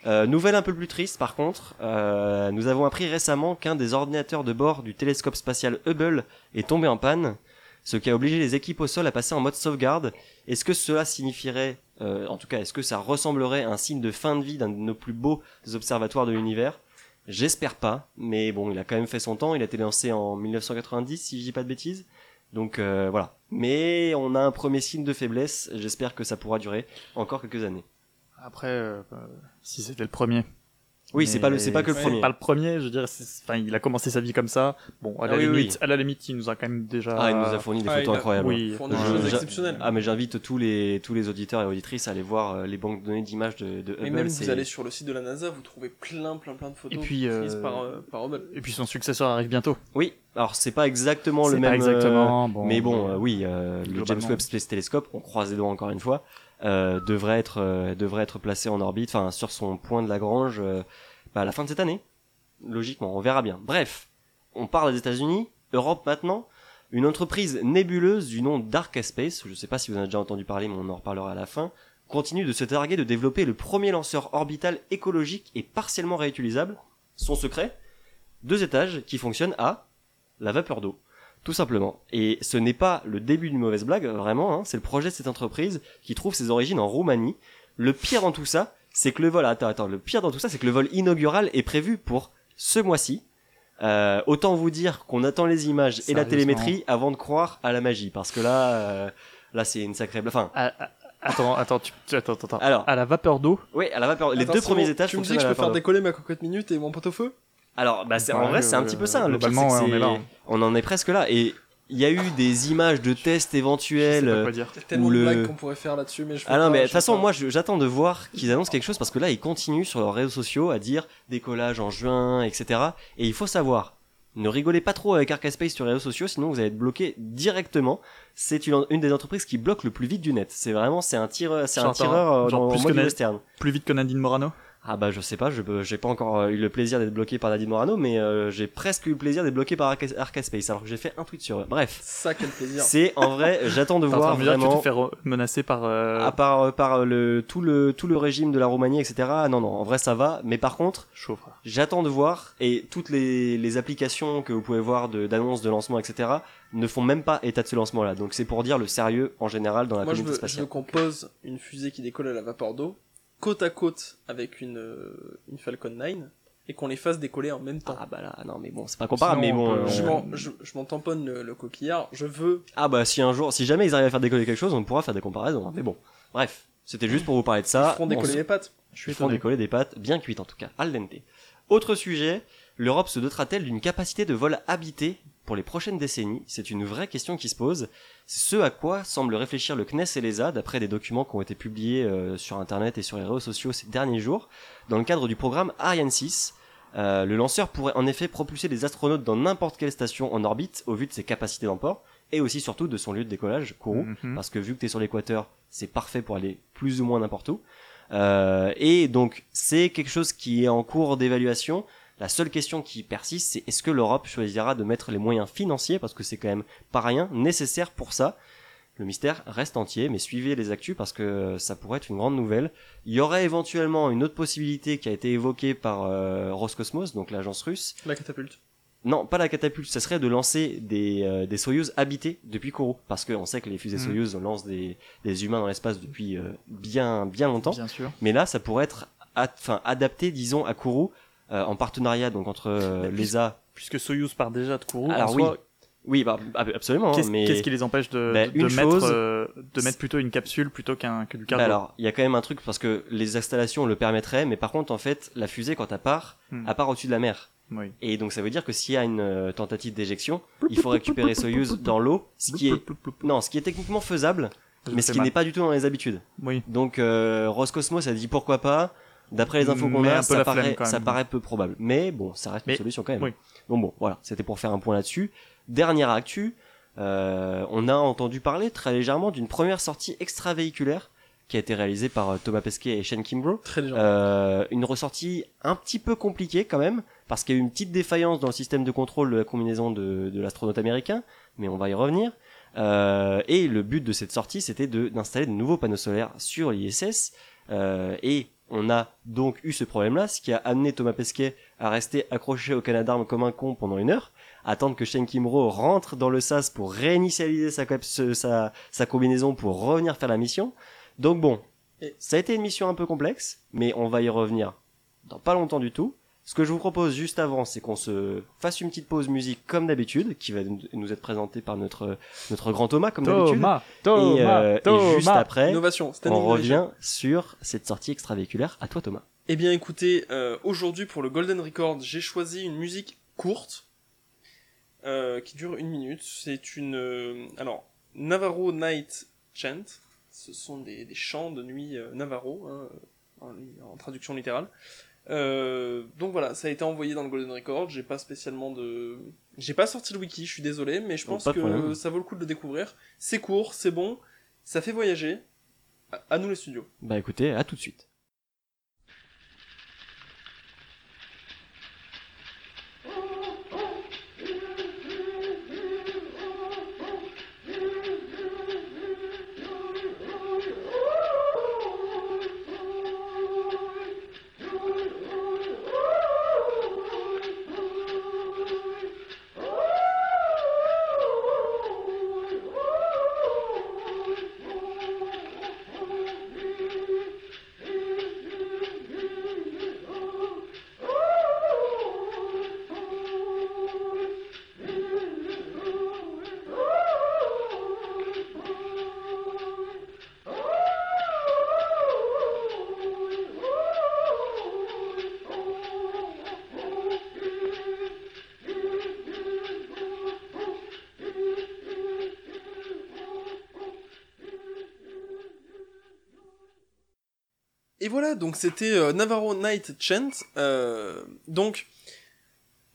Euh, nouvelle un peu plus triste par contre, nous avons appris récemment qu'un des ordinateurs de bord du télescope spatial Hubble est tombé en panne, ce qui a obligé les équipes au sol à passer en mode sauvegarde. Est-ce que cela signifierait, en tout cas, est-ce que ça ressemblerait à un signe de fin de vie d'un de nos plus beaux observatoires de l'univers? J'espère pas, mais bon, il a quand même fait son temps, il a été lancé en 1990 si je dis pas de bêtises. Donc euh, voilà. Mais on a un premier signe de faiblesse, j'espère que ça pourra durer encore quelques années. Après, euh, si c'était le premier. Oui, c'est pas le c'est pas que le c'est premier. Pas le premier, je veux dire, c'est- enfin, il a commencé sa vie comme ça. Bon, à la Ah oui, limite, oui. à la limite, il nous a quand même déjà. Ah, il nous a fourni des Ah, photos il a- incroyables. Oui, Pour des Euh, choses exceptionnelles. Ah mais j'invite tous les tous les auditeurs et auditrices à aller voir euh, les banques de données d'images de, de Mais Hubble. même c'est- vous allez sur le site de la NASA, vous trouvez plein plein plein de photos Et puis, prises euh, par, euh, par Hubble. Et puis son successeur arrive bientôt. Oui, alors c'est pas exactement le même. pas euh, exactement. bon, mais bon, mais- euh, oui, euh, le James. Webb Space Telescope, on croise les doigts encore une fois, euh, devrait être euh, devrait être placé en orbite, enfin sur son point de Lagrange, euh, bah, à la fin de cette année. Logiquement, on verra bien. Bref, on parle des États-Unis, Europe maintenant. Une entreprise nébuleuse du nom Dark Space, je ne sais pas si vous en avez déjà entendu parler, mais on en reparlera à la fin, continue de se targuer de développer le premier lanceur orbital écologique et partiellement réutilisable. Son secret Deux étages qui fonctionnent à la vapeur d'eau. Tout simplement. Et ce n'est pas le début d'une mauvaise blague, vraiment, hein, c'est le projet de cette entreprise qui trouve ses origines en Roumanie. Le pire dans tout ça, c'est que le vol, attends, attends, le pire dans tout ça, c'est que le vol inaugural est prévu pour ce mois-ci. Euh, autant vous dire qu'on attend les images et la télémétrie avant de croire à la magie, parce que là, euh, là c'est une sacrée. Enfin, Ah, ah, attends, attends, tu, tu- attends, attends. alors, À la vapeur d'eau, oui, à la vapeur, les Attends, deux premiers étages Tu me dis que je peux faire décoller ma cocotte minute et mon pot au feu? Alors, bah, en vrai, c'est un petit peu ça. Le pire, c'est ouais, on est c'est- là. on en est presque là. Et il y a eu des images de tests je sais éventuels. pas quoi dire. Il y a tellement le- blagues qu'on pourrait faire là-dessus, mais je Ah non, mais de toute façon, moi, je- j'attends de voir qu'ils annoncent quelque chose parce que là, ils continuent sur leurs réseaux sociaux à dire décollage en juin, etc. Et il faut savoir, ne rigolez pas trop avec Arcaspace sur les réseaux sociaux, sinon vous allez être bloqué directement. C'est une, une des entreprises qui bloque le plus vite du net. C'est vraiment, c'est un tireur, c'est un tireur euh, genre dans plus le mode western. Plus vite que Nadine Morano? Ah bah je sais pas, je j'ai pas encore euh, eu le plaisir d'être bloqué par Nadine Morano, mais euh, j'ai presque eu le plaisir d'être bloqué par Arca- Arcaspace, alors que j'ai fait un tweet sur eux. Bref, Ça, quel plaisir. [LAUGHS] c'est en vrai, j'attends de voir que tu vraiment. te fais re- menacer par. euh, À part euh, par le tout le tout le régime de la Roumanie, etc. Non non, en vrai ça va. Mais par contre, j'attends de voir et toutes les, les applications que vous pouvez voir de- d'annonces de, lancement, etc. ne font même pas état de ce lancement-là. Donc c'est pour dire le sérieux en général dans la Moi, je communauté veux, je spatiale. veux qu'on pose une fusée qui décolle à la vapeur d'eau, côte à côte avec une, euh, une Falcon 9, et qu'on les fasse décoller en même temps. Ah bah là, non mais bon, c'est pas comparable. Sinon, mais on bon. peut- euh, Je m'en- je, je m'en tamponne le, le coquillard, je veux Ah bah si un jour, si jamais ils arrivent à faire décoller quelque chose, on pourra faire des comparaisons. hein. Mais bon, bref, c'était juste pour vous parler de ça. ils feront On décoller les pattes. Je suis Ils font étonné. décoller des pâtes bien cuites en tout cas, al dente. Autre sujet, l'Europe se dotera-t-elle d'une capacité de vol habité pour les prochaines décennies C'est une vraie question qui se pose. C'est ce à quoi semblent réfléchir le CNES et l'ESA, d'après des documents qui ont été publiés euh, sur Internet et sur les réseaux sociaux ces derniers jours, dans le cadre du programme Ariane 6. Euh, le lanceur pourrait en effet propulser des astronautes dans n'importe quelle station en orbite au vu de ses capacités d'emport et aussi surtout de son lieu de décollage, Kourou Mhm. parce que vu que tu es sur l'équateur, c'est parfait pour aller plus ou moins n'importe où. Euh, et donc, c'est quelque chose qui est en cours d'évaluation. La seule question qui persiste, c'est est-ce que l'Europe choisira de mettre les moyens financiers, parce que c'est quand même pas rien, nécessaire pour ça? Le mystère reste entier, mais suivez les actus parce que ça pourrait être une grande nouvelle. Il y aurait éventuellement une autre possibilité qui a été évoquée par euh, Roscosmos, donc l'agence russe, La catapulte. non, pas la catapulte, ça serait de lancer des, euh, des Soyuz habités depuis Kourou. Parce qu'on sait que les fusées Mhm. Soyuz lancent des, des humains dans l'espace depuis euh, bien, bien longtemps. Bien sûr. Mais là, ça pourrait être enfin, adapté, disons, à Kourou, en partenariat donc entre euh, l'ESA. Puisque Soyuz part déjà de Kourou, Alors en oui, soi, Oui, bah, ab- absolument. qu'est-ce mais qui les empêche de, Bah, de mettre, chose- euh, de mettre plutôt une capsule plutôt qu'un que du cargo? Bah alors, il y a quand même un truc parce que les installations le permettraient, mais par contre, en fait, la fusée, quand elle part, Hmm. elle part au-dessus de la mer. Oui. Et donc, ça veut dire que s'il y a une euh, tentative d'éjection, il faut récupérer Soyuz dans l'eau, ce qui est, non, ce qui est techniquement faisable, Je mais ce qui n'est pas du tout dans les habitudes. Oui. Donc euh, Roscosmos a dit pourquoi pas. D'après les infos qu'on a, ça paraît, ça paraît peu probable. Mais bon, ça reste Mais- une solution quand même. oui. Donc bon, voilà, c'était pour faire un point là-dessus. Dernière actu, euh, on a entendu parler très légèrement d'une première sortie extravéhiculaire qui a été réalisée par euh, Thomas Pesquet et Shane Kimbrough. Très légèrement. Euh, une ressortie un petit peu compliquée quand même, parce qu'il y a eu une petite défaillance dans le système de contrôle de la combinaison de, de l'astronaute américain, mais on va y revenir. Euh, et le but de cette sortie, c'était de- d'installer de nouveaux panneaux solaires sur l'ISS. Euh, et on a donc eu ce problème-là, ce qui a amené Thomas Pesquet à rester accroché au Canadarm comme un con pendant une heure, attendre que Shane Kimbrough rentre dans le SAS pour réinitialiser sa, combinaison pour revenir faire la mission. Donc bon, ça a été une mission un peu complexe, mais on va y revenir dans pas longtemps du tout. Ce que je vous propose juste avant, c'est qu'on se fasse une petite pause musique comme d'habitude, qui va nous être présentée par notre, notre grand Thomas comme d'habitude. Thomas, Et, Thomas, euh, et Thomas. juste après, Innovation, on innovation. revient sur cette sortie extravéhiculaire. À toi Thomas. Eh bien écoutez, euh, aujourd'hui pour le Golden Record, j'ai choisi une musique courte euh, qui dure une minute. C'est une... euh, alors, Navarro Night Chant. Ce sont des, des chants de nuit euh, Navarro, hein, en, en traduction littérale. Euh, donc voilà, ça a été envoyé dans le Golden Record. J'ai pas spécialement de... J'ai pas sorti le wiki, je suis désolé, mais je pense que ça vaut le coup de le découvrir. C'est court, c'est bon, ça fait voyager. À nous les studios. Bah écoutez, à tout de suite. Donc c'était euh, Navarro Night Chant. euh, donc,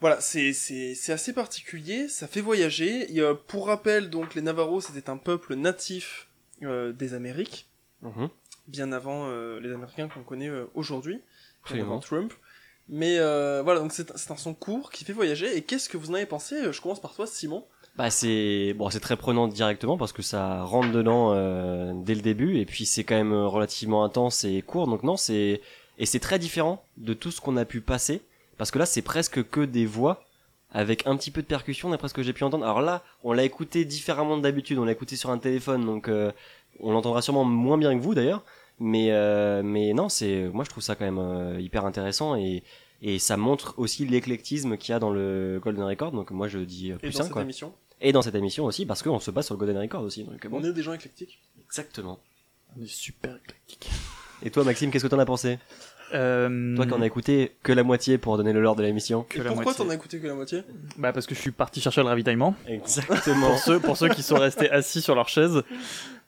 voilà, c'est c'est c'est assez particulier, ça fait voyager. Et, euh, pour rappel, donc les Navarros, c'était un peuple natif euh, des Amériques, Mhm. bien avant les Américains qu'on connaît aujourd'hui, bien avant Trump. Mais voilà, donc c'est c'est un son court qui fait voyager. Et qu'est-ce que vous en avez pensé? Je commence par toi, Simon. Bah c'est bon, c'est très prenant directement parce que ça rentre dedans euh, dès le début et puis c'est quand même euh, relativement intense et court. Donc non, c'est et c'est très différent de tout ce qu'on a pu passer parce que là c'est presque que des voix avec un petit peu de percussion d'après ce que j'ai pu entendre. Alors là, on l'a écouté différemment de d'habitude. On l'a écouté sur un téléphone, donc euh, on l'entendra sûrement moins bien que vous d'ailleurs. Mais euh, mais non, c'est moi je trouve ça quand même euh, hyper intéressant et et ça montre aussi l'éclectisme qu'il y a dans le Golden Record. Donc moi je dis euh, Et plus dans un cette quoi. émission, Et dans cette émission aussi, parce qu'on se base sur le Golden Record aussi. Donc bon. on est des gens éclectiques. Exactement. On est super éclectique. Et toi, Maxime, qu'est-ce que t'en as pensé? Euh, Toi qui en as écouté que la moitié pour donner le lore de l'émission. Et pourquoi t'en as écouté que la moitié? Bah parce que je suis parti chercher le ravitaillement. Exactement. Pour ceux, pour ceux qui sont restés assis sur leur chaise,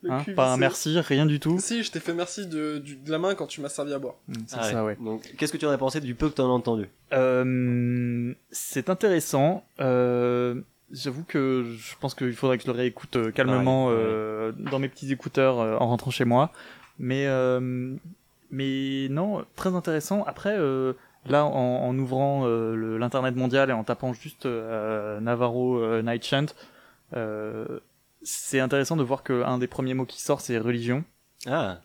hein, pas un merci, rien du tout. Si, je t'ai fait merci de, du- de la main quand tu m'as servi à boire. Mm, C'est Ah ça, ouais. Donc, qu'est-ce que tu en as pensé du peu que t'en as entendu? Euh, c'est intéressant. Euh, J'avoue que je pense qu'il faudrait que je le réécoute euh, calmement euh, dans mes petits écouteurs euh, en rentrant chez moi. Mais euh, mais non, très intéressant. Après, là, en, en ouvrant l'internet mondial et en tapant juste Navarro Night Chant, euh, c'est intéressant de voir que un des premiers mots qui sort c'est religion. Ah,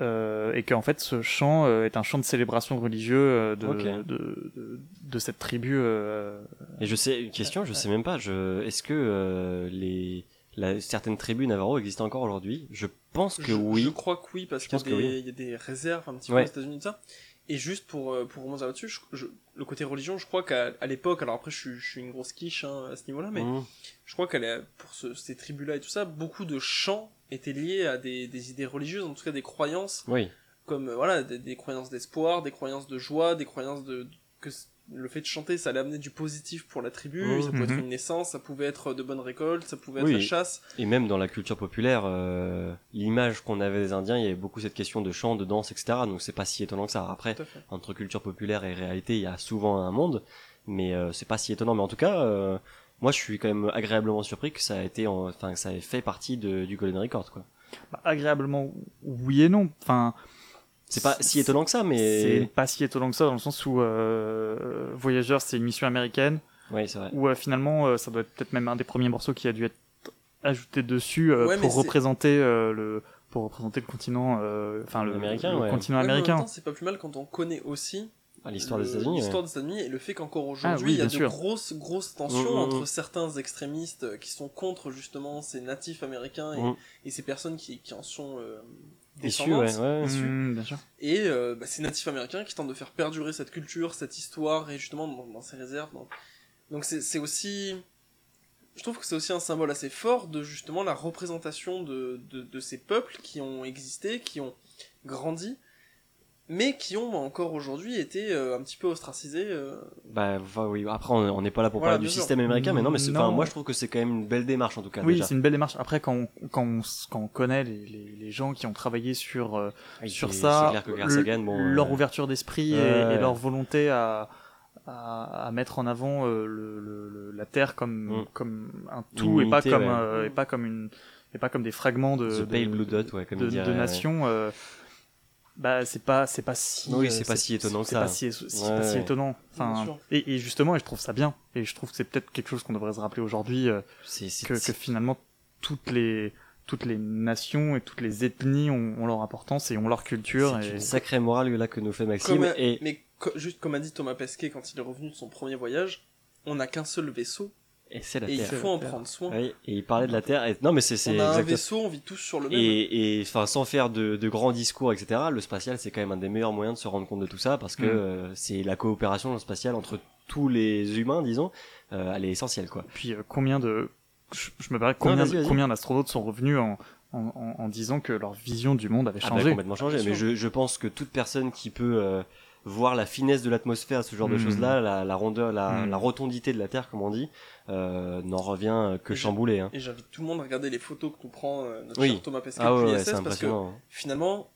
Euh, et qu'en fait ce chant euh, est un chant de célébration religieux euh, de, de, de, de cette tribu. euh, et je sais, une question, je sais même pas, je, est-ce que euh, les, la, certaines tribus Navarro existent encore aujourd'hui? Je pense que je, oui. Je crois que oui, parce qu'il y, a des- oui. il y a des réserves un petit Ouais. peu aux États-Unis de ça. Et juste pour, pour rebondir là-dessus, je- je- le côté religion, je crois qu'à l'époque, alors après je, suis- je suis une grosse quiche hein, à ce niveau-là, mais Mhm. je crois qu'elle est- pour ce- ces tribus-là et tout ça, beaucoup de chants étaient liés à des, des idées religieuses, en tout cas des croyances, Oui. comme euh, voilà, des, des croyances d'espoir, des croyances de joie, des croyances de, que le fait de chanter, ça allait amener du positif pour la tribu, ça pouvait être Mhm. une naissance, ça pouvait être de bonnes récoltes, ça pouvait être la chasse. Et même dans la culture populaire, euh, l'image qu'on avait des Indiens, il y avait beaucoup cette question de chant, de danse, etc. Donc c'est pas si étonnant que ça. Après, entre culture populaire et réalité, il y a souvent un monde, mais euh, c'est pas si étonnant. Mais en tout cas, euh, moi, je suis quand même agréablement surpris que ça a été, en- enfin, que ça ait fait partie de, du Golden Record, quoi. bah, agréablement oui et non. Enfin, C'est pas si étonnant que ça, c'est mais pas si étonnant que ça dans le sens où euh, Voyageurs c'est une mission américaine oui, c'est vrai. où euh, finalement euh, ça doit être peut-être même un des premiers morceaux qui a dû être ajouté dessus euh, Ouais, pour c'est- représenter euh, le pour représenter le continent euh, enfin le, Américain, le ouais. continent Ouais, américain. c'est pas plus mal quand on connaît aussi Ah, L'histoire des États-Unis. L'histoire ouais. des États-Unis et le fait qu'encore aujourd'hui, Ah oui, il y a de sûr. grosses, grosses tensions Mhm, entre mhm. certains extrémistes euh, qui sont contre justement ces natifs américains et, et ces personnes qui, qui en sont euh, descendantes. ouais, ouais. Issus. Mmh, bien sûr. Et euh, bah, ces natifs américains qui tentent de faire perdurer cette culture, cette histoire et justement dans, dans ces réserves. dans- Donc c'est c'est aussi... Je trouve que c'est aussi un symbole assez fort de justement la représentation de, de, de ces peuples qui ont existé, qui ont grandi, mais qui ont encore aujourd'hui été euh, un petit peu ostracisés. euh, Bah, enfin, oui. Après, on n'est pas là pour Voilà, parler du sûr. système américain, mais non, mais c'est- enfin, Non. moi, je trouve que c'est quand même une belle démarche, en tout cas. Oui, déjà. c'est une belle démarche. Après, quand on, quand on, quand on connaît les, les, les gens qui ont travaillé sur, euh, Oui, sur ça, C'est clair que Carl Sagan, le- bon. leur euh, ouverture d'esprit et, leur volonté à, à, à mettre en avant euh, le, le- le- la Terre comme, Mm. comme un tout et pas, comme, ouais. euh, et pas comme une et pas comme des fragments de, The de, Dot, ouais, comme de, de ouais. nations. Bah c'est pas c'est pas si Oui, euh, c'est pas si étonnant c'est pas si, c'est Ouais, pas si étonnant. Enfin et, et justement et je trouve ça bien. Et je trouve que c'est peut-être quelque chose qu'on devrait se rappeler aujourd'hui euh, que, finalement toutes les toutes les nations et toutes les ethnies ont, ont leur importance et ont leur culture c'est et une sacrée morale là que nous fait Maxime. Comme, et Mais co- juste comme a dit Thomas Pesquet quand il est revenu de son premier voyage, on n'a qu'un seul vaisseau et c'est la et il faut en prendre soin. Oui, et il parlait de la Terre. Et... Non, mais c'est On a un exactement. vaisseau, on vit tous sur le même. Et, et enfin, sans faire de, de grands discours, etc. Le spatial, c'est quand même un des meilleurs moyens de se rendre compte de tout ça parce que Mm. euh, c'est la coopération spatiale entre tous les humains, disons, euh, elle est essentielle, quoi. puis euh, combien de je, je me parlais combien combien d'astronautes sont revenus en, en, en, en disant que leur vision du monde avait Ah bah, changé complètement changé. Mais je, je pense que toute personne qui peut euh, voir la finesse de l'atmosphère, ce genre de Mm. choses-là, la, la rondeur, la, Mm. la rotondité de la Terre, comme on dit, euh, n'en revient que chamboulé. Hein. Et j'invite tout le monde à regarder les photos que nous prend euh, notre Oui. cher Thomas Pesquet Ah ouais, c'est parce que impressionnant. finalement,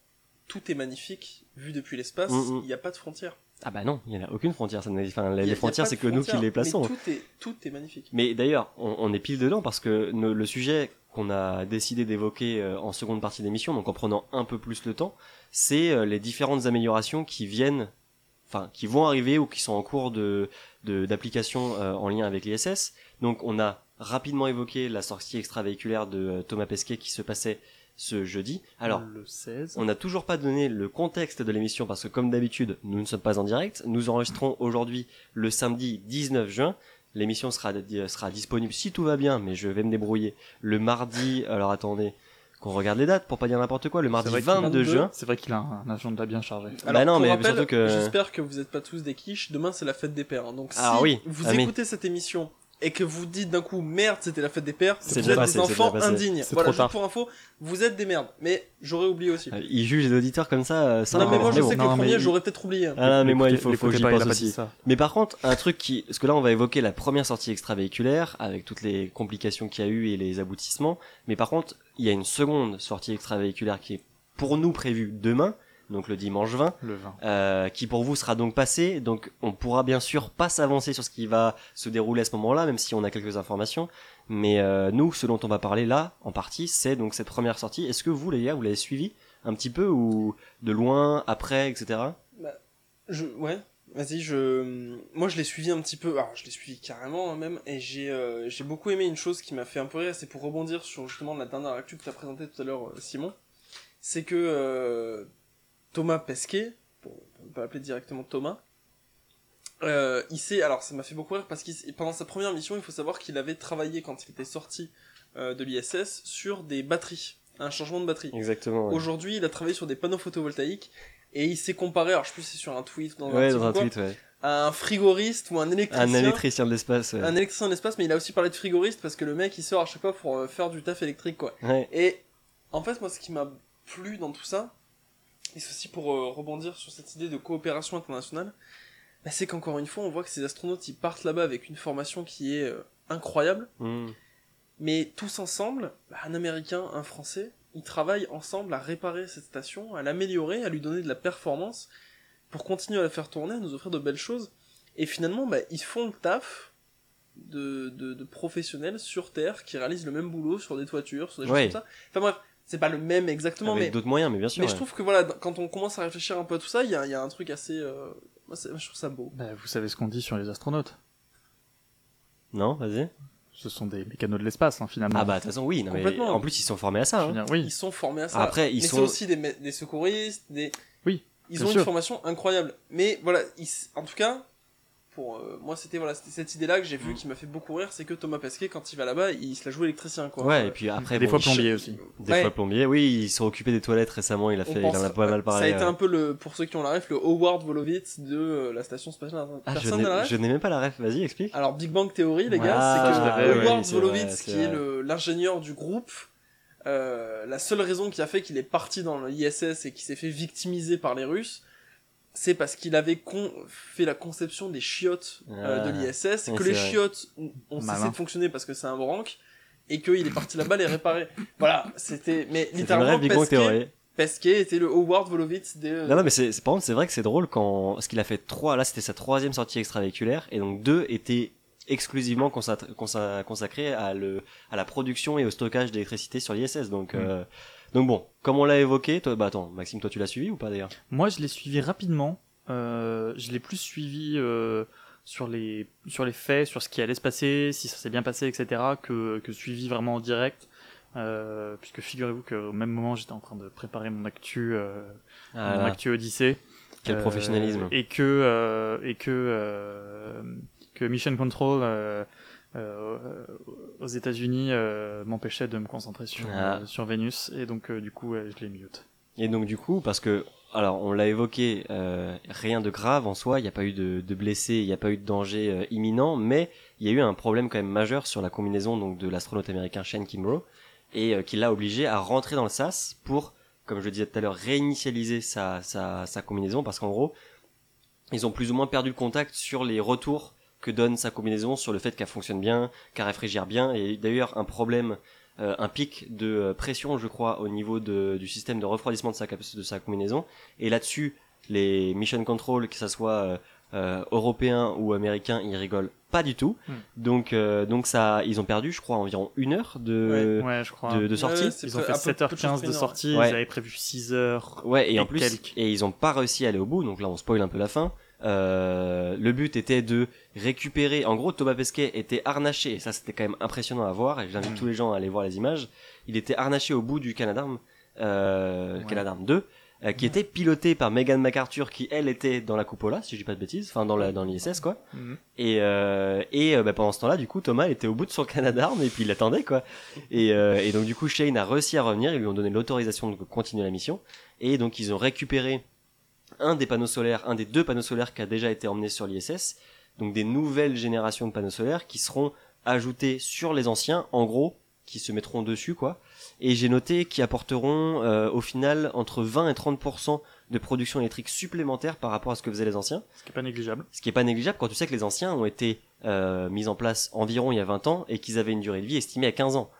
tout est magnifique vu depuis l'espace. Mm, mm. Il n'y a pas de frontières. Ah bah non, il n'y a aucune frontière. Ça enfin, les a frontières, c'est que nous qui les plaçons. Mais tout est, tout est magnifique. Mais d'ailleurs, on, on est pile dedans parce que le sujet qu'on a décidé d'évoquer euh, en seconde partie d'émission, donc en prenant un peu plus le temps, c'est euh, les différentes améliorations qui viennent, enfin, qui vont arriver ou qui sont en cours de d'application euh, en lien avec l'ISS. Donc, on a rapidement évoqué la sortie extravéhiculaire de Thomas Pesquet qui se passait ce jeudi. Alors, le 16. on n'a toujours pas donné le contexte de l'émission parce que comme d'habitude, nous ne sommes pas en direct. Nous enregistrons aujourd'hui le samedi 19 juin. L'émission sera, sera disponible si tout va bien, mais je vais me débrouiller le mardi. Alors attendez, qu'on regarde les dates pour pas dire n'importe quoi. Le mardi vrai qu'il- 22 juin. C'est vrai qu'il a un, agenda bien chargé. Bah non, mais rappel, surtout que- J'espère que vous n'êtes pas tous des quiches. Demain, c'est la fête des pères. hein. Donc, si Ah oui. vous Ah, mais- écoutez cette émission et que vous dites d'un coup merde, c'était la fête des pères, C'est vous êtes passé, des enfants indignes. Voilà, juste pour info, vous êtes des merdes. Mais j'aurais oublié aussi. Euh, Il juge les auditeurs comme ça. euh, sans non, mais moi, je bon. sais que Non, le premier, il- j'aurais peut-être oublié. hein. Ah non, mais moi, il faut, faut que j'y pense aussi. ça. Mais par contre, un truc qui, parce que là, on va évoquer la première sortie extravéhiculaire avec toutes les complications qu'il y a eu et les aboutissements. Mais par contre, il y a une seconde sortie extravéhiculaire qui est pour nous prévue demain, donc le dimanche 20, Le 20. euh, qui pour vous sera donc passé. Donc, on pourra bien sûr pas s'avancer sur ce qui va se dérouler à ce moment-là, même si on a quelques informations. Mais euh, nous, ce dont on va parler là, en partie, c'est donc cette première sortie. Est-ce que vous, les gars, vous l'avez suivi un petit peu ou de loin, après, etc. Je, ouais, vas-y, je, moi je l'ai suivi un petit peu, alors je l'ai suivi carrément hein, même, et j'ai, euh, j'ai beaucoup aimé une chose qui m'a fait un peu rire, c'est pour rebondir sur justement la dernière actu que tu as présenté tout à l'heure, Simon, c'est que euh, Thomas Pesquet, pour, ne pas l'appeler directement Thomas, euh, il s'est, alors ça m'a fait beaucoup rire parce que pendant sa première mission, il faut savoir qu'il avait travaillé quand il était sorti euh, de l'ISS sur des batteries, un changement de batterie. Exactement. ouais. Aujourd'hui, il a travaillé sur des panneaux photovoltaïques et il s'est comparé, alors je sais plus si c'est sur un tweet ou dans un Ouais, dans un quoi, tweet, ouais. à un frigoriste ou un électricien. Un électricien de l'espace. ouais. Un électricien de l'espace, mais il a aussi parlé de frigoriste parce que le mec il sort à chaque fois pour euh, faire du taf électrique quoi. Ouais. Et en fait, moi ce qui m'a plu dans tout ça, et aussi pour euh, rebondir sur cette idée de coopération internationale, bah, c'est qu'encore une fois on voit que ces astronautes ils partent là-bas avec une formation qui est euh, incroyable, Mm. mais tous ensemble, bah, un américain, un français, ils travaillent ensemble à réparer cette station, à l'améliorer, à lui donner de la performance, pour continuer à la faire tourner, à nous offrir de belles choses. Et finalement, bah, ils font le taf de, de, de professionnels sur Terre qui réalisent le même boulot sur des toitures, sur des choses comme ça. Enfin bref, c'est pas le même exactement, Avec mais, d'autres moyens, mais bien sûr. mais je trouve que voilà, quand on commence à réfléchir un peu à tout ça, il y a, il y a un truc assez... euh, moi, je trouve ça beau. Bah, vous savez ce qu'on dit sur les astronautes. Non, vas-y. Ce sont des mécanos de l'espace, hein, finalement. Ah bah de toute façon oui. Non, mais Complètement. en plus ils sont formés à ça. Je veux hein. dire, oui. Ils sont formés à ça. Après, ils mais sont- c'est aussi des, secouristes, des... Oui, Ils ont sûr. une formation incroyable. Mais voilà, ils en tout cas, pour euh, moi, c'était voilà, c'était cette idée-là que j'ai vue Mm. qui m'a fait beaucoup rire, c'est que Thomas Pesquet, quand il va là-bas, il se la joue électricien, quoi. Ouais, Euh, et puis après Des bon, fois plombier aussi. Des Ouais. fois plombier. Oui, ils sont occupés des toilettes récemment. Il a fait, pense- il en a pas mal parlé. Ça a été ouais. un peu le, pour ceux qui ont la ref, le Howard Wolowitz de euh, la station spatiale. Ah, je Personne n'a la n'ai- ref je n'ai même pas la ref. Vas-y, explique. Alors Big Bang Theory, les gars, Ah, c'est que Howard c'est qui est le- l'ingénieur du groupe, euh, la seule raison qui a fait qu'il est parti dans l'ISS et qu'il s'est fait victimiser par les Russes, c'est parce qu'il avait con- fait la conception des chiottes euh, Ah. de l'ISS, Ouais, que les vrai. chiottes ont cessé de fonctionner parce que c'est un branque, et qu'il est parti là-bas les réparer. Voilà, c'était... Mais littéralement, Pesquet. Pesquet était le Howard Wolowitz des... euh, Non, non, mais c'est, c'est- par contre, c'est vrai que c'est drôle quand, parce qu'il a fait trois, là, c'était sa troisième sortie extravéhiculaire, et donc deux étaient exclusivement consa- consa- consacrés à le, à la production et au stockage d'électricité sur l'ISS. Donc, Mm. euh, donc bon, comme on l'a évoqué, toi, bah attends, Maxime, toi tu l'as suivi ou pas d'ailleurs? Moi, je l'ai suivi rapidement. Euh, je l'ai plus suivi euh, sur les sur les faits, sur ce qui allait se passer, si ça s'est bien passé, etc., que que suivi vraiment en direct. Euh, puisque figurez-vous qu'au même moment, j'étais en train de préparer mon actu, euh, Ah mon actu Odyssée. Quel professionnalisme. Et que euh, et que euh, que Mission Control euh, aux États-Unis euh, m'empêchait de me concentrer sur Ah. euh, sur Vénus et donc euh, du coup je l'ai mute. Et donc du coup, parce que, alors on l'a évoqué, euh, rien de grave en soi, il n'y a pas eu de, de blessés, il n'y a pas eu de danger euh, imminent, mais il y a eu un problème quand même majeur sur la combinaison donc de l'astronaute américain Shane Kimbrough, et euh, qui l'a obligé à rentrer dans le SAS pour, comme je le disais tout à l'heure, réinitialiser sa, sa, sa combinaison, parce qu'en gros, ils ont plus ou moins perdu le contact sur les retours que donne sa combinaison, sur le fait qu'elle fonctionne bien, qu'elle réfrigère bien, et d'ailleurs un problème euh, un pic de euh, pression, je crois, au niveau de, du système de refroidissement de sa, cap- de sa combinaison. Et là-dessus, les mission control, que ça soit euh, euh, européens ou américains, ils rigolent pas du tout. Hmm. Donc, euh, donc ça, ils ont perdu, je crois, environ une heure de, Ouais, je crois. de, de sortie. Ouais, Ils ont fait un peu- peu de choses 7h15 de sortie, Ouais. ils avaient prévu 6h. Ouais, et, Et en plus, quelques. et ils ont pas réussi à aller au bout, donc là on spoil un peu la fin. Euh, le but était de récupérer, en gros Thomas Pesquet était harnaché, et ça c'était quand même impressionnant à voir, et j'invite Mm. tous les gens à aller voir les images, il était harnaché au bout du Canadarm, euh, Ouais. Canadarm 2, euh, qui était piloté par Megan McArthur, qui elle était dans la cupola, si je dis pas de bêtises, enfin dans la- dans l'ISS quoi. Mhm. Et, euh, et euh, bah, pendant ce temps-là, du coup, Thomas était au bout de son [LAUGHS] Canadarm et puis il l'attendait, quoi. Et, euh, et donc, du coup, Shane a réussi à revenir. Ils lui ont donné l'autorisation de continuer la mission. Et donc, ils ont récupéré un des panneaux solaires, un des deux panneaux solaires qui a déjà été emmené sur l'ISS. Donc, des nouvelles générations de panneaux solaires qui seront ajoutés sur les anciens, en gros, qui se mettront dessus, quoi. Et j'ai noté qu'ils apporteront, euh, au final, entre 20 et 30% de production électrique supplémentaire par rapport à ce que faisaient les anciens Ce qui est pas négligeable. ce qui est pas négligeable quand tu sais que les anciens ont été euh, mis en place environ il y a 20 ans et qu'ils avaient une durée de vie estimée à 15 ans.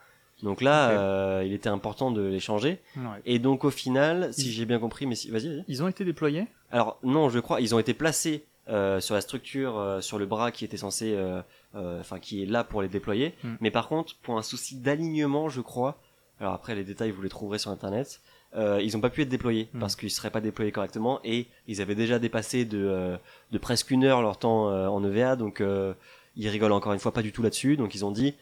Donc là, euh, il était important de les changer. Ouais. Et donc au final, si Ils- j'ai bien compris, mais si... vas-y, vas-y. Ils ont été déployés? Alors non, je crois, ils ont été placés euh, sur la structure, euh, sur le bras qui était censé, euh, euh, enfin qui est là pour les déployer. Hmm. Mais par contre, pour un souci d'alignement, je crois. Alors après, les détails vous les trouverez sur internet. euh, ils n'ont pas pu être déployés Hmm. parce qu'ils seraient pas déployés correctement et ils avaient déjà dépassé de, euh, de presque une heure leur temps euh, en EVA, donc euh, ils rigolent encore une fois pas du tout là-dessus. Donc ils ont dit,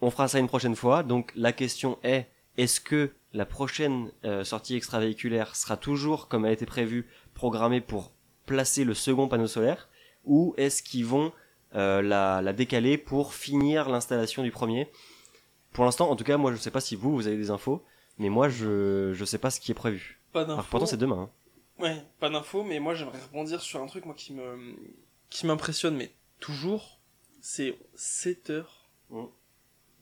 on fera ça une prochaine fois. Donc la question est, est-ce que la prochaine euh, sortie extravéhiculaire sera toujours comme a été prévue, programmée pour placer le second panneau solaire, ou est-ce qu'ils vont euh, la, la décaler pour finir l'installation du premier? Pour l'instant, en tout cas, moi je sais pas si vous, vous avez des infos, mais moi je je sais pas ce qui est prévu. Pas Alors, d'infos. pourtant c'est demain. hein. Ouais, pas d'infos, mais moi j'aimerais rebondir sur un truc moi qui me qui m'impressionne, mais toujours, c'est 7 heures Mm.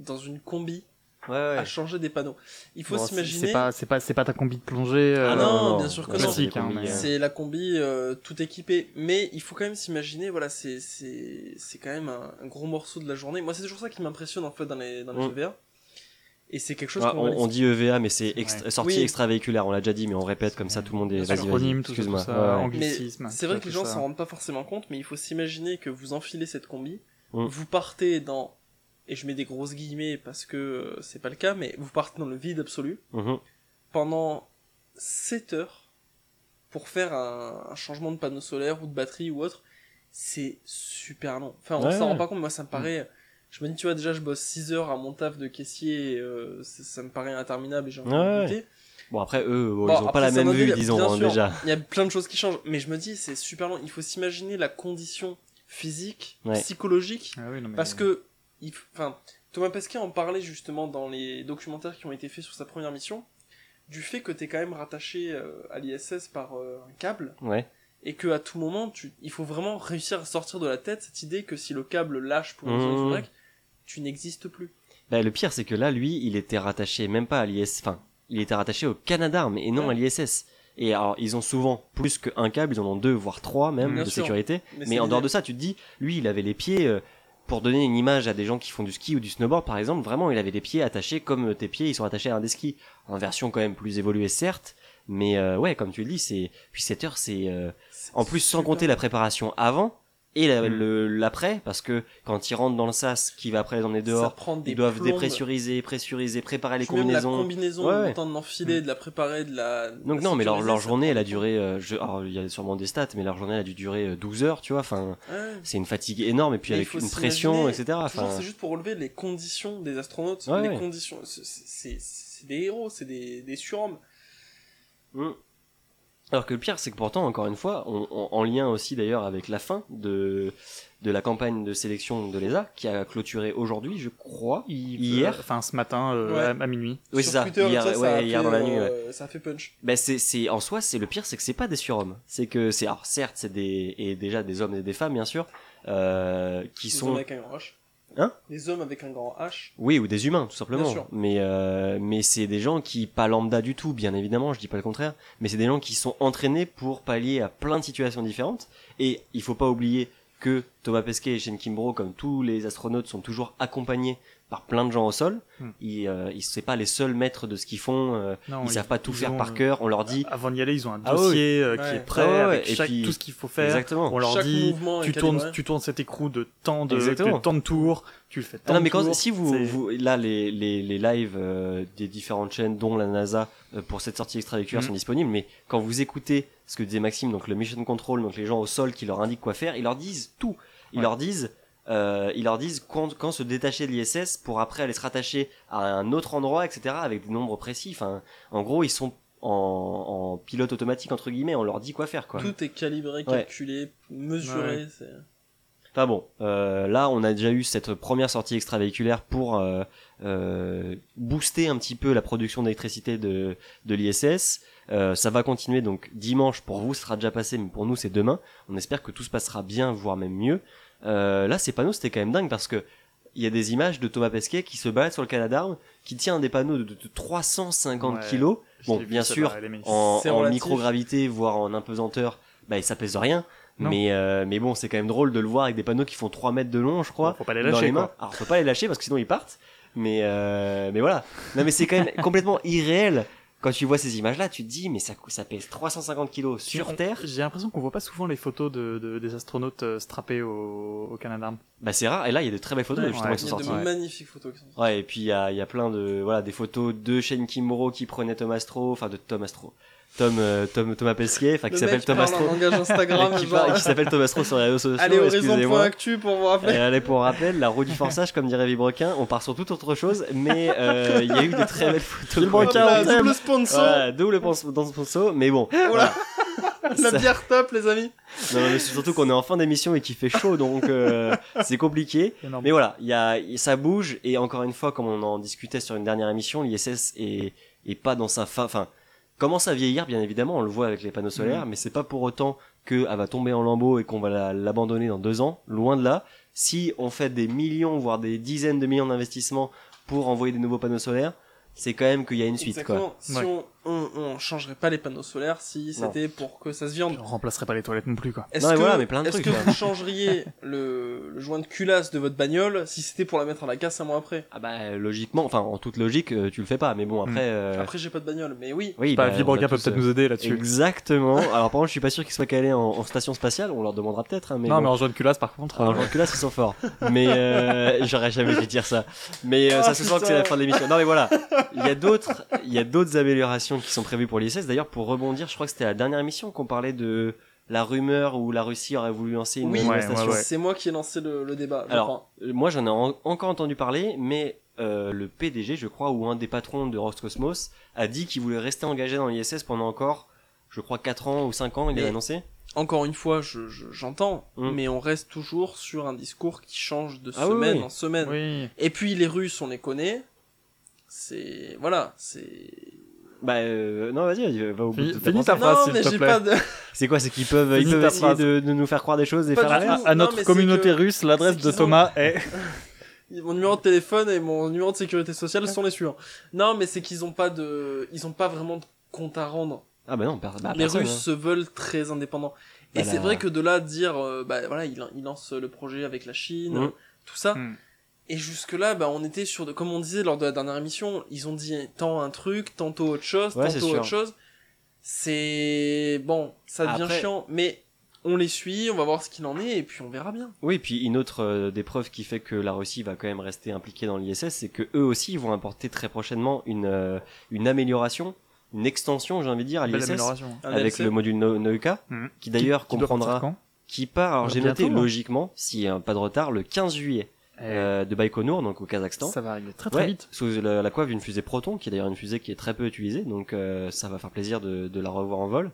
Dans une combi Ouais, ouais. à changer des panneaux. Il faut Bon, s'imaginer. C'est pas, c'est pas, c'est pas ta combi de plongée. euh, Ah non, bien sûr que non. Classique, c'est des hein, mais- euh, C'est la combi euh, tout équipée, mais il faut quand même s'imaginer, voilà, c'est c'est c'est quand même un, un gros morceau de la journée. Moi, c'est toujours ça qui m'impressionne en fait dans les dans les Mm. EVA. Et c'est quelque chose Ah, on, dit EVA, mais c'est Ouais. sortie Oui. extravéhiculaire, on l'a déjà dit, mais on répète comme ça tout le monde est. Acronyme, tout ça, excuse-moi. tout ça, Ouais, ouais. anglicisme. Mais c'est vrai que les gens s'en rendent pas forcément compte, mais il faut s'imaginer que vous enfilez cette combi, Mm. vous partez dans, et je mets des grosses guillemets parce que euh, c'est pas le cas, mais vous partez dans le vide absolu Mhm. pendant 7 heures pour faire un, un changement de panneau solaire ou de batterie ou autre. C'est super long. Enfin, on Ouais, s'en rend pas compte, moi ça me paraît. Je me dis, tu vois, déjà je bosse 6 heures à mon taf de caissier, et, euh, ça, ça me paraît interminable et j'ai envie Ouais. de. Bon après eux, bon, Bon, ils ont pas la même vue, disons bien hein, sûr. déjà. Il y a plein de choses qui changent, mais je me dis, c'est super long. Il faut s'imaginer la condition physique, Ouais. psychologique, Ah oui, non, mais- parce que, il f- enfin, Thomas Pesquet en parlait justement dans les documentaires qui ont été faits sur sa première mission, du fait que t'es quand même rattaché euh, à l'ISS par euh, un câble, Ouais. et que à tout moment, tu, il faut vraiment réussir à sortir de la tête cette idée que si le câble lâche pour une raison Mmh. Tu n'existes plus. Bah, le pire, c'est que là, lui, il était rattaché même pas à l'IS, enfin, il était rattaché au Canadarm et non Ouais. à l'ISS. Et alors, ils ont souvent plus qu'un câble, ils en ont deux, voire trois même Bien de sûr. sécurité. Mais en dehors de ça, tu te dis, lui, il avait les pieds, euh, pour donner une image à des gens qui font du ski ou du snowboard, par exemple, vraiment, il avait les pieds attachés comme tes pieds, ils sont attachés à un des skis. En version quand même plus évoluée, certes. Mais euh, ouais, comme tu le dis, c'est puis 7 heures, c'est euh, en plus sans compter la préparation avant et la- Mm. le- l'après, parce que quand ils rentrent dans le sas, qui va après les emmener dehors, ils doivent plombes. dépressuriser, pressuriser, préparer les Puis même la combinaisons. combinaison, Ouais, le temps de l'enfiler, de la préparer, de la. Donc la non, mais leur, journée, elle a du duré, euh, je, alors il y a sûrement des stats, mais leur journée, elle a dû durer euh, 12 heures, tu vois. Enfin. Ouais. c'est une fatigue énorme et puis Mais avec une pression, etc. Enfin, c'est juste pour relever les conditions des astronautes. Les conditions, c'est- des héros, c'est des, des surhommes. Mm. Alors que le pire, c'est que pourtant, encore une fois, on- on- en lien aussi d'ailleurs avec la fin de, de la campagne de sélection de l'ESA, qui a clôturé aujourd'hui, je crois. Il- Hier Enfin, ce matin, euh, Ouais. à, à minuit. Oui, Sur c'est ça. Twitter, Hier, ça, ça ouais, a hier fait, dans la nuit. ouais. euh, Ça a fait punch. Ben c'est, c'est, en soi, c'est le pire, c'est que c'est pas des surhommes. C'est que c'est, alors certes, c'est des, et déjà des hommes et des femmes, bien sûr, euh, qui sont. Hein Des hommes avec un grand H. oui, ou des humains, tout simplement. Bien sûr. Mais, euh, mais c'est des gens qui, pas lambda du tout, bien évidemment, je dis pas le contraire, mais c'est des gens qui sont entraînés pour pallier à plein de situations différentes. Et il faut pas oublier que Thomas Pesquet et Shane Kimbrough, comme tous les astronautes, sont toujours accompagnés par plein de gens au sol. Hmm. Ils, euh, ils c'est pas les seuls maîtres de ce qu'ils font. euh, Non, ils savent pas tout ils faire ont, par cœur. On leur dit Avant d'y aller, ils ont un Ah oui. dossier euh, qui Ouais. est prêt Ah ouais, avec et chaque- puis- tout ce qu'il faut faire. exactement. On leur Chaque dit, tu tournes, tu tournes cet écrou de tant de, Exactement. de tant de tours, tu le fais Ah tant non de mais quand, tours. si vous, vous là les, les, les lives euh, des différentes chaînes dont la NASA euh, pour cette sortie extravéhiculaire Mhm. sont disponibles mais quand vous écoutez ce que disait Maxime donc le mission control donc les gens au sol qui leur indiquent quoi faire ils leur disent tout ils Ouais. leur disent euh, ils leur disent quand, quand se détacher de l'ISS pour après aller se rattacher à un autre endroit etc avec des nombres précis enfin en gros ils sont en, en pilote automatique entre guillemets on leur dit quoi faire quoi Tout est calibré, Ouais. calculé, mesuré. c'est- Enfin bon, euh, là on a déjà eu cette première sortie extravéhiculaire pour euh, euh, booster un petit peu la production d'électricité de, de l'ISS. Euh, ça va continuer donc dimanche pour vous, ce sera déjà passé, mais pour nous c'est demain. On espère que tout se passera bien, voire même mieux. Euh, là ces panneaux c'était quand même dingue parce que il y a des images de Thomas Pesquet qui se balade sur le Canadarm, qui tient un des panneaux de, de- de 350 Ouais, kilos. Bon, bien sûr, en, microgravité, voire en impesanteur, bah ça pèse rien. Non. Mais, euh, mais bon, c'est quand même drôle de le voir avec des panneaux qui font 3 mètres de long, je crois. Bon, faut pas les dans lâcher, les mains. quoi. Alors, faut pas les lâcher parce que sinon ils partent. Mais, euh, mais voilà. Non, mais c'est quand même [LAUGHS] complètement irréel. Quand tu vois ces images-là, tu te dis, mais ça, ça pèse 350 kilos sur On- Terre. J'ai l'impression qu'on voit pas souvent les photos de, de- des astronautes euh, strappés au, au Canadarm. Bah, c'est rare. Et là, il y a de très belles photos, Ouais, justement, ouais. qui Il y sont a de sorties. Ouais. magnifiques photos qui sont Ouais, et puis il y a, il y a plein de, voilà, des photos de Shane Kimura qui prenait Tom Astro, enfin de Tom Astro. Tom, euh, Tom, Thomas Pesquet, enfin qui Le s'appelle langage Instagram, qui, genre... parle- qui s'appelle Tom Astro sur les réseaux sociaux. Allez, excusez-moi. horizon.actu pour vous rappeler. Et allez, pour rappel, la roue du forçage, comme dirait Vibrequin, on part sur toute autre chose, mais euh, il y a eu de très belles photos. Là, double sponsor. Voilà, double sponsor, mais bon. Voilà. [LAUGHS] La Ça- bière top, les amis. Non, mais c'est surtout qu'on est en fin d'émission et qu'il fait chaud, donc euh, c'est compliqué. Énorme. Mais voilà, il y a, ça bouge, et encore une fois, comme on en discutait sur une dernière émission, l'ISS est, est pas dans sa fin, enfin, commence à vieillir, bien évidemment, on le voit avec les panneaux solaires, mais c'est pas pour autant qu'elle va tomber en lambeaux et qu'on va la- l'abandonner dans deux ans, loin de là. Si on fait des millions, voire des dizaines de millions d'investissements pour envoyer des nouveaux panneaux solaires, c'est quand même qu'il y a une suite, quoi. Exactement. Si Ouais. on, on, on changerait pas les panneaux solaires si c'était pour que ça se viande. On remplacerait pas les toilettes non plus, quoi. Est-ce que, voilà, mais plein de est-ce trucs, que vous changeriez le, le joint de culasse de votre bagnole si c'était pour la mettre à la casse un mois après? Ah bah, logiquement, enfin, en toute logique, euh, tu le fais pas, mais bon, après... euh, Après, j'ai pas de bagnole, mais oui. oui, Bah, bah, on Vibroca a peut tous, peut-être euh, nous aider là-dessus. Exactement. Alors par contre, je suis pas sûr qu'ils soient calés en, en station spatiale. On leur demandera peut-être. Hein, mais non, bon. mais en joint de culasse, par contre. Alors, euh, genre que là, ils sont forts. Mais euh, [LAUGHS] j'aurais jamais dû dire ça. Mais euh, Ah, ça se sent que c'est la putain. fin de l'émission. Non, mais voilà. Il y a d'autres, il y a d'autres améliorations qui sont prévues pour l'ISS. D'ailleurs, pour rebondir, je crois que c'était la dernière émission qu'on parlait de la rumeur où la Russie aurait voulu lancer une Oui, nouvelle Ouais, station. ouais, ouais. C'est moi qui ai lancé le, le débat. je Alors, crois. Euh, Moi, j'en ai en- encore entendu parler, mais euh, le PDG, je crois, ou un des patrons de Roscosmos, a dit qu'il voulait rester engagé dans l'ISS pendant encore, je crois, 4 ans ou 5 ans, il Mais- a annoncé. Encore une fois, je, je- j'entends, Mm. mais on reste toujours sur un discours qui change de Ah oui, semaine oui. en semaine. Oui. Et puis les Russes, on les connaît. C'est voilà, c'est. Bah, euh, non, vas-y, vas-y, va au bout Fini- de ta finis pensée. ta phrase, s'il te plaît. de. C'est quoi C'est qu'ils [LAUGHS] peuvent, ils peuvent essayer de, de nous faire croire des choses et Pas faire. À, à notre communauté que- russe, l'adresse de ont- Thomas est. [LAUGHS] Mon numéro de téléphone et mon numéro de sécurité sociale sont les suivants. Non, mais c'est qu'ils ont pas de, ils ont pas vraiment de compte à rendre. Ah bah non, per- bah, les personne, Russes hein. se veulent très indépendants. Et Bah, c'est vrai que de là à dire, euh, bah voilà, il, il lance le projet avec la Chine, Mm. tout ça. Mm. Et jusque là, bah on était sur, de, comme on disait lors de la dernière émission, ils ont dit tant un truc, tantôt autre chose, Ouais, tantôt autre chose. C'est bon, ça devient Après- chiant, mais on les suit, on va voir ce qu'il en est et puis on verra bien. Oui, puis une autre euh, des preuves qui fait que la Russie va quand même rester impliquée dans l'ISS, c'est que eux aussi vont apporter très prochainement une euh, une amélioration, une extension, j'ai envie de dire, à l'ISS avec le module No- Neuka, Mhm. qui d'ailleurs comprendra, qui part. Alors j'ai noté Bientôt, hein. logiquement, s'il y a pas de retard, le 15 juillet euh, de Baïkonour, donc au Kazakhstan. Ça va arriver très très Ouais, vite. sous la, la coiffe d'une fusée Proton, qui est d'ailleurs une fusée qui est très peu utilisée, donc euh, ça va faire plaisir de, de la revoir en vol.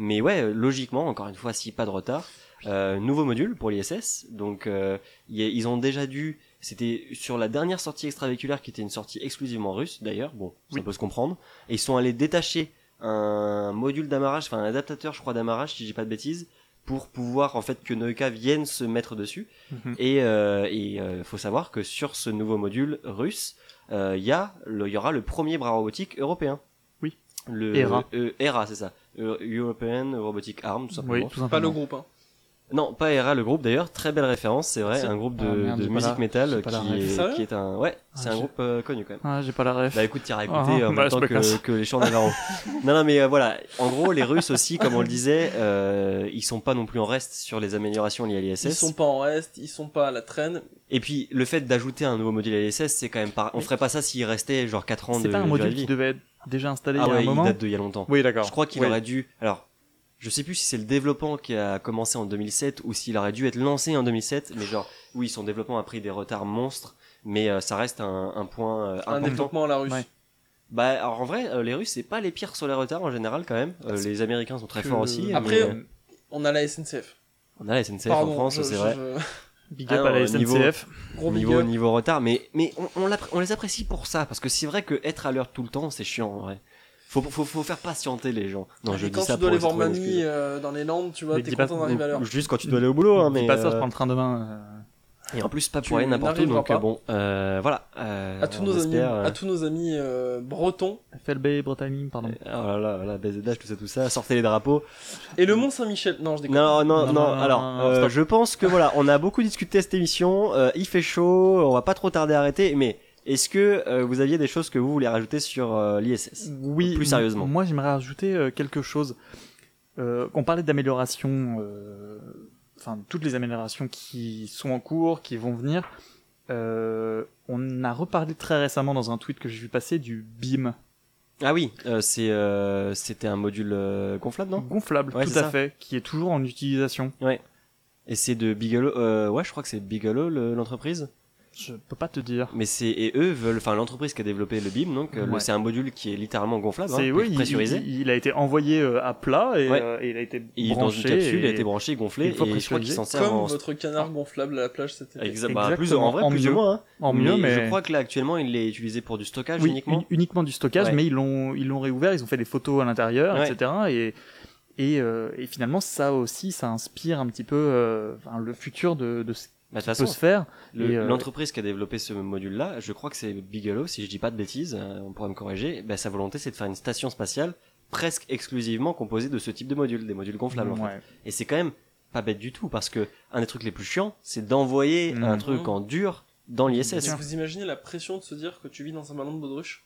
Mais ouais, logiquement, encore une fois, si pas de retard, euh, nouveau module pour l'ISS. Donc euh, y a- ils ont déjà dû, c'était sur la dernière sortie extravéhiculaire qui était une sortie exclusivement russe d'ailleurs, bon, ça Oui. peut se comprendre. Et ils sont allés détacher un module d'amarrage, enfin un adaptateur, je crois, d'amarrage, si j'ai pas de bêtises, pour pouvoir en fait que Neuka vienne se mettre dessus. Mhm. Et euh, et euh, faut savoir que sur ce nouveau module russe, euh, il y a le, il y aura le premier bras robotique européen. Oui. Le ERA. euh, ERA, c'est ça. Euh, European Robotic Arm, tout simplement. Oui, tout simplement. Pas le groupe, hein. Non, pas ERA le groupe d'ailleurs, très belle référence, c'est vrai, C'est- un groupe de, Ah, merde, de musique la- métal qui est, qui est un ouais, c'est Ah, un j'ai- groupe euh, connu quand même. Ah, j'ai pas la ref. Bah écoute, tu iras Ah, écouter en bah, même temps que, que les chants Navarro. [LAUGHS] non, non, mais euh, voilà. En gros, les Russes aussi, comme on le disait, euh, ils sont pas non plus en reste sur les améliorations liées à l'ISS. Ils sont pas en reste, ils sont pas à la traîne. Et puis, le fait d'ajouter un nouveau module à l'ISS, c'est quand même pas. On ferait pas ça s'il restait genre 4 ans de C'est pas un module de qui devait être déjà installé Ah il y a ouais, un il moment date d'il y a longtemps. Oui, d'accord. Je crois qu'il aurait dû. Alors, je sais plus si c'est le développement qui a commencé en 2007 ou s'il aurait dû être lancé en 2007. Mais genre, oui, son développement a pris des retards monstres. Mais euh, ça reste un, un point euh, Un important. développement à la russe. Ouais. Bah, alors en vrai, euh, les Russes, c'est pas les pires sur les retards en général quand même. Euh, les Américains sont très forts aussi. Après, mais, euh, On a la SNCF. on a la SNCF Pardon, en France, c'est vrai. je- Big Ah up non, à la niveau- SNCF. Gros big niveau up. niveau retard, mais mais on, on, on les apprécie pour ça parce que c'est vrai que être à l'heure tout le temps, c'est chiant en vrai. Faut, faut, faut faire patienter les gens. Non, Et je dis quand ça tu dois pour aller voir trouver une mamie excuse. euh, dans les Landes, tu vois, Mais t'es dis pas- content d'arriver à l'heure. Juste quand tu dois aller au boulot, hein, mais Dis pas ça, euh, je prends le train demain. euh. et en plus pas Tu pour aller n'importe où, n'arriveras donc pas. euh, bon, euh, voilà. euh, À tous on nos amis, espère, euh, à tous nos amis euh, bretons FLB, Bretagne, pardon. Oh là là, là, BZH, tout ça, tout ça, sortez les drapeaux. et le Mont Saint-Michel. Non, je déconne. Non, non, non, Non, non, non, alors, non, non, euh, stop. je pense que voilà, on a beaucoup discuté cette émission, euh, il fait chaud, on va pas trop tarder à arrêter, mais est-ce que euh, vous aviez des choses que vous voulez rajouter sur euh, l'ISS? Oui, Plus sérieusement. Moi, j'aimerais rajouter euh, quelque chose. On parlait d'amélioration, enfin, toutes les améliorations qui sont en cours, qui vont venir. On a reparlé très récemment dans un tweet que j'ai vu passer du BIM. Ah oui, c'est c'était un module gonflable, non? Gonflable, Ouais, tout à ça. fait, qui est toujours en utilisation. Et c'est de Bigelow, ouais, je crois que c'est Bigelow le- l'entreprise. Je peux pas te dire. Mais c'est et eux veulent, enfin l'entreprise qui a développé le BIM, donc euh, Ouais. c'est un module qui est littéralement gonflable, C'est hein, oui, il- pressurisé. il, il a été envoyé euh, à plat et, Ouais. euh, et il a été Et dans branché. une capsule, il a été branché, gonflé, une fois et je crois pressurisé. s'en servent Comme en, votre canard gonflable à la plage cet été. Exa- bah, plus, Exactement, en vrai, en plus mieux. ou moins. hein. en mieux, mais, je crois que là actuellement il est utilisé pour du stockage oui, uniquement. uni- uniquement du stockage, Ouais. mais ils l'ont ils l'ont réouvert, ils ont fait des photos à l'intérieur, Ouais. etc. Et et, euh, et finalement ça aussi, ça inspire un petit peu euh, le futur de, de ce Bah, de toute peut façon, se faire. le- euh, l'entreprise qui a développé ce module-là, je crois que c'est Bigelow, si je dis pas de bêtises, euh, on pourrait me corriger. Bah, sa volonté, c'est de faire une station spatiale presque exclusivement composée de ce type de modules, des modules gonflables. en fait. ouais. Et c'est quand même pas bête du tout parce que un des trucs les plus chiants, c'est d'envoyer Mhm. un truc en dur dans l'ISS. Vous imaginez la pression de se dire que tu vis dans un ballon de baudruche?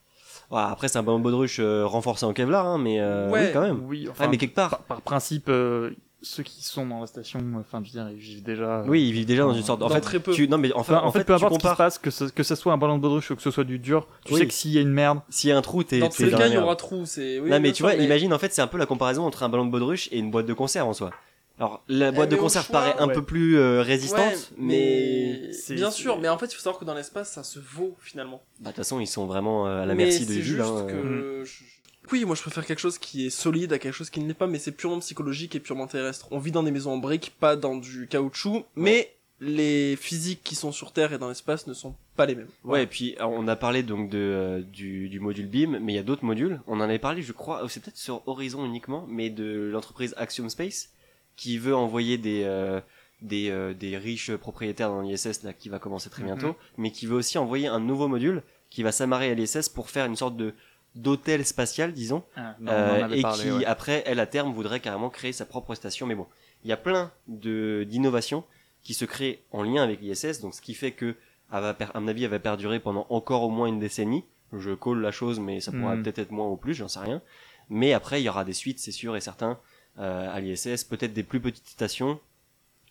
Ouais, après, c'est un ballon de baudruche euh, renforcé en Kevlar, hein, mais euh, Ouais. oui, quand même. Oui, Ouais, mais quelque part, par, par principe, euh, ceux qui sont dans la station, enfin, je veux dire, ils vivent déjà. oui, ils vivent déjà dans une sorte. En Dans fait, très peu. tu- non, mais enfin, Enfin, en, fait, peu importe ce qui se passe, que ce, que ce soit un ballon de baudruche ou que ce soit du dur, tu Oui. sais que s'il y a une merde, S'il y a un trou, t'es Dans t'es tous les dans cas, il y aura trou. C'est. Oui, non, mais tu vois, imagine en fait, c'est un peu la comparaison entre un ballon de baudruche et une boîte de conserve en soi. Alors, la boîte de mais conserve choix, paraît un ouais. peu plus euh, résistante, Ouais, mais. c'est- bien sûr, mais en fait, il faut savoir que dans l'espace, ça se vaut finalement. Bah, de toute façon, ils sont vraiment euh, à la Mais merci de c'est Jules. juste hein, que euh. je- Oui, moi je préfère quelque chose qui est solide à quelque chose qui ne l'est pas, mais c'est purement psychologique et purement terrestre. On vit dans des maisons en briques, pas dans du caoutchouc, mais les physiques qui sont sur Terre et dans l'espace ne sont pas les mêmes. Ouais, et puis alors, on a parlé donc de, euh, du, du module BIM, mais il y a d'autres modules. On en avait parlé, je crois, euh, c'est peut-être sur Horizon uniquement, mais de l'entreprise Axiom Space qui veut envoyer des euh, des, euh, des riches propriétaires dans l'ISS là qui va commencer très bientôt, Mhm. mais qui veut aussi envoyer un nouveau module qui va s'amarrer à l'ISS pour faire une sorte de d'hôtel spatial, disons, Ah, non, en euh, et parlé, qui ouais. après elle à terme voudrait carrément créer sa propre station. Mais bon, il y a plein de d'innovations qui se créent en lien avec l'ISS, donc ce qui fait que à mon avis elle va perdurer pendant encore au moins une décennie. Je colle la chose, mais ça pourra Mhm. peut-être être moins ou plus, j'en sais rien. Mais après il y aura des suites, c'est sûr et certain, euh, à l'ISS, peut-être des plus petites stations.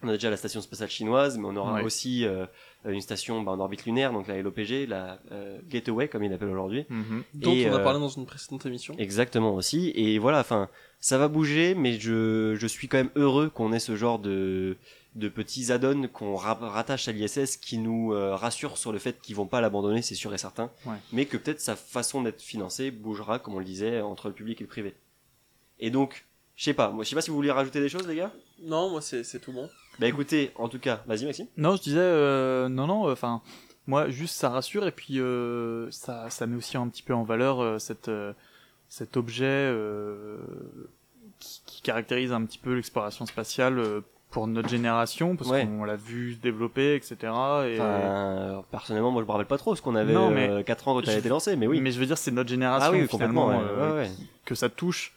On a déjà la station spatiale chinoise, mais on aura Ouais. aussi euh, une station bah, en orbite lunaire, donc la LOPG, la euh, Gateway comme il l'appelle aujourd'hui. Mhm. Dont Et, on a euh, parlé dans une précédente émission. Exactement aussi. Et voilà, enfin, ça va bouger, mais je, je suis quand même heureux qu'on ait ce genre de, de petits add-ons qu'on ra- rattache à l'ISS qui nous euh, rassurent sur le fait qu'ils vont pas l'abandonner, c'est sûr et certain. Ouais. Mais que peut-être sa façon d'être financée bougera, comme on le disait, entre le public et le privé. Et donc, je sais pas, moi je sais pas si vous vouliez rajouter des choses, les gars? Non, moi c'est c'est tout bon. Bah écoutez, en tout cas, vas-y Maxime. Non, je disais, euh, non, non, enfin, moi, juste ça rassure et puis euh, ça, ça met aussi un petit peu en valeur euh, cette, euh, cet objet euh, qui, qui caractérise un petit peu l'exploration spatiale euh, pour notre génération, parce Ouais. qu'on l'a vu se développer, etc. Et, Enfin, euh, personnellement, moi je me rappelle pas trop ce qu'on avait Non, mais 4 ans quand elle a été lancée, mais oui. Mais je veux dire, c'est notre génération ah oui, finalement ouais, euh, ouais. que ça touche.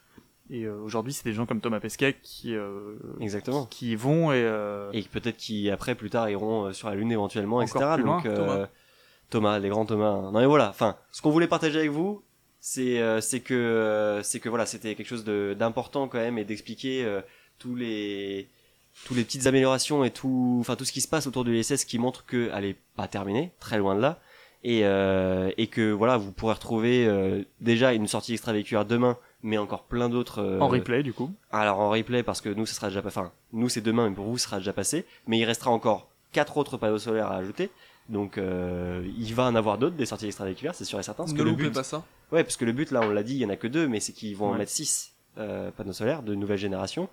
Et euh, aujourd'hui, c'est des gens comme Thomas Pesquet qui, euh, Exactement. qui y vont et, euh, Et peut-être qui après plus tard iront euh, sur la lune éventuellement, etc. plus Donc loin, euh, Thomas. Thomas, les grands Thomas. Non mais voilà. Enfin, ce qu'on voulait partager avec vous, c'est euh, c'est que euh, c'est que voilà, c'était quelque chose de- d'important quand même et d'expliquer euh, tous les tous les petites améliorations et tout, enfin tout ce qui se passe autour de l'ISS qui montre que elle est pas terminée, très loin de là. Et, euh, et que voilà, vous pourrez retrouver euh, déjà une sortie extravéhiculaire demain, mais encore plein d'autres euh, en replay du coup. alors en replay parce que nous ça sera déjà pas enfin nous c'est demain mais pour vous ça sera déjà passé. Mais il restera encore quatre autres panneaux solaires à ajouter. Donc euh, il va en avoir d'autres des sorties extravéhiculaires c'est sûr et certain parce Ne que le loupez but pas ça. ouais parce que le but là on l'a dit il y en a que deux mais c'est qu'ils vont en mettre six euh, panneaux solaires de nouvelle génération.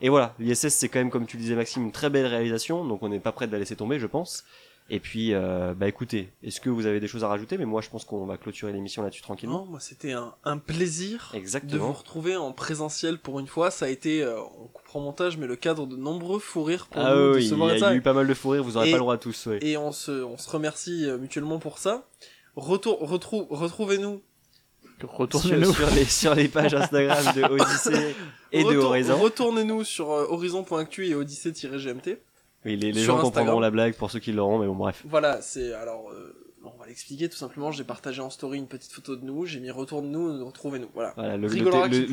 Et voilà l'ISS c'est quand même comme tu le disais Maxime une très belle réalisation donc on n'est pas prêt de la laisser tomber je pense et puis euh, bah écoutez est-ce que vous avez des choses à rajouter? Mais moi je pense qu'on va clôturer l'émission là-dessus tranquillement Non, moi c'était un, un plaisir de exactement vous retrouver en présentiel pour une fois. Ça a été, euh, on coupera en montage, mais le cadre de nombreux fous rires pour ah nous de oui il y a eu pas mal de fou rires vous aurez Et- pas le droit à tous ouais. Et on se, on se remercie euh, mutuellement pour ça. Retour, retrou- retrouvez-nous. Retournez-nous. sur, sur les, sur les pages Instagram de [LAUGHS] Odyssey et de Retour- Horizon. Retournez-nous sur euh, horizon.actu et odyssée-gmt. Oui, les, les gens Instagram. comprendront la blague pour ceux qui l'auront, mais bon, bref. Voilà, c'est alors euh, on va l'expliquer tout simplement. J'ai partagé en story une petite photo de nous. J'ai mis retour de nous, retrouvez-nous. Voilà. Voilà, le, le, Rigolera le-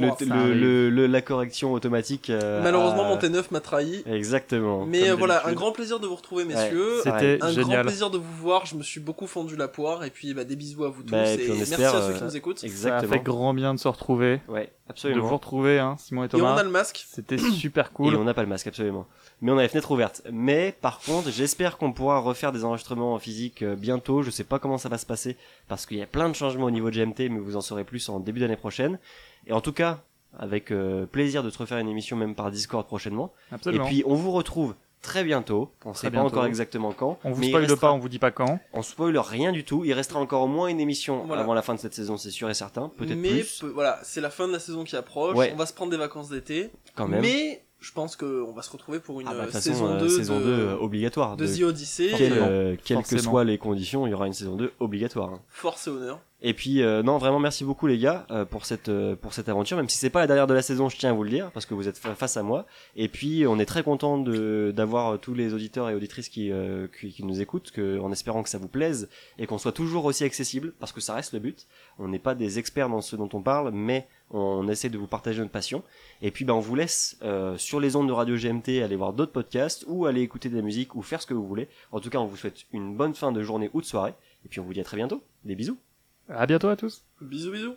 Ça la correction automatique. euh, Malheureusement, a- mon T9 m'a trahi. Exactement. Mais euh, voilà, un grand plaisir de vous retrouver, messieurs. C'était un grand génial. plaisir de vous voir. Je me suis beaucoup fendu la poire. Et puis, bah, des bisous à vous tous. Bah, et et merci espère, à ceux euh, qui nous écoutent. Ça Exactement. fait grand bien de se retrouver, Ouais, de vous absolument. retrouver, hein, Simon et Et on Thomas. a le masque. C'était [COUGHS] super Et cool. on n'a pas le masque, absolument. Mais on a les fenêtres ouvertes. Mais par contre, j'espère qu'on pourra refaire des enregistrements physiques euh, bientôt. Je sais pas comment ça va se passer parce qu'il y a plein de changements au niveau de GMT, mais vous en saurez plus en début d'année prochaine. Et en tout cas, avec euh, plaisir de te refaire une émission même par Discord prochainement. Absolument. Et puis on vous retrouve très bientôt. On sait pas encore exactement quand. on vous mais il spoil restera- pas, on vous dit pas quand. On spoil rien du tout. Il restera encore au moins une émission Voilà. avant la fin de cette saison, c'est sûr et certain. Peut-être mais plus. peu- voilà, c'est la fin de la saison qui approche. Ouais. On va se prendre des vacances d'été. Quand même. Mais je pense qu'on va se retrouver pour une Ah bah, de euh, façon, saison euh, 2 saison de, 2 euh, obligatoire. de De- The Odyssey. euh, quelles que soient les conditions, il y aura une saison 2 obligatoire. hein. Force et honneur. Et puis euh, non, vraiment merci beaucoup les gars euh, pour cette euh, pour cette aventure. Même si c'est pas la dernière de la saison, je tiens à vous le dire parce que vous êtes fa- face à moi. Et puis on est très content de d'avoir euh, tous les auditeurs et auditrices qui, euh, qui qui nous écoutent, que, en espérant que ça vous plaise et qu'on soit toujours aussi accessible parce que ça reste le but. On n'est pas des experts dans ce dont on parle, mais on essaie de vous partager notre passion. Et puis ben on vous laisse euh, sur les ondes de Radio GMT aller voir d'autres podcasts ou aller écouter de la musique ou faire ce que vous voulez. En tout cas, on vous souhaite une bonne fin de journée ou de soirée. Et puis on vous dit à très bientôt. Des bisous. À bientôt à tous. Bisous bisous.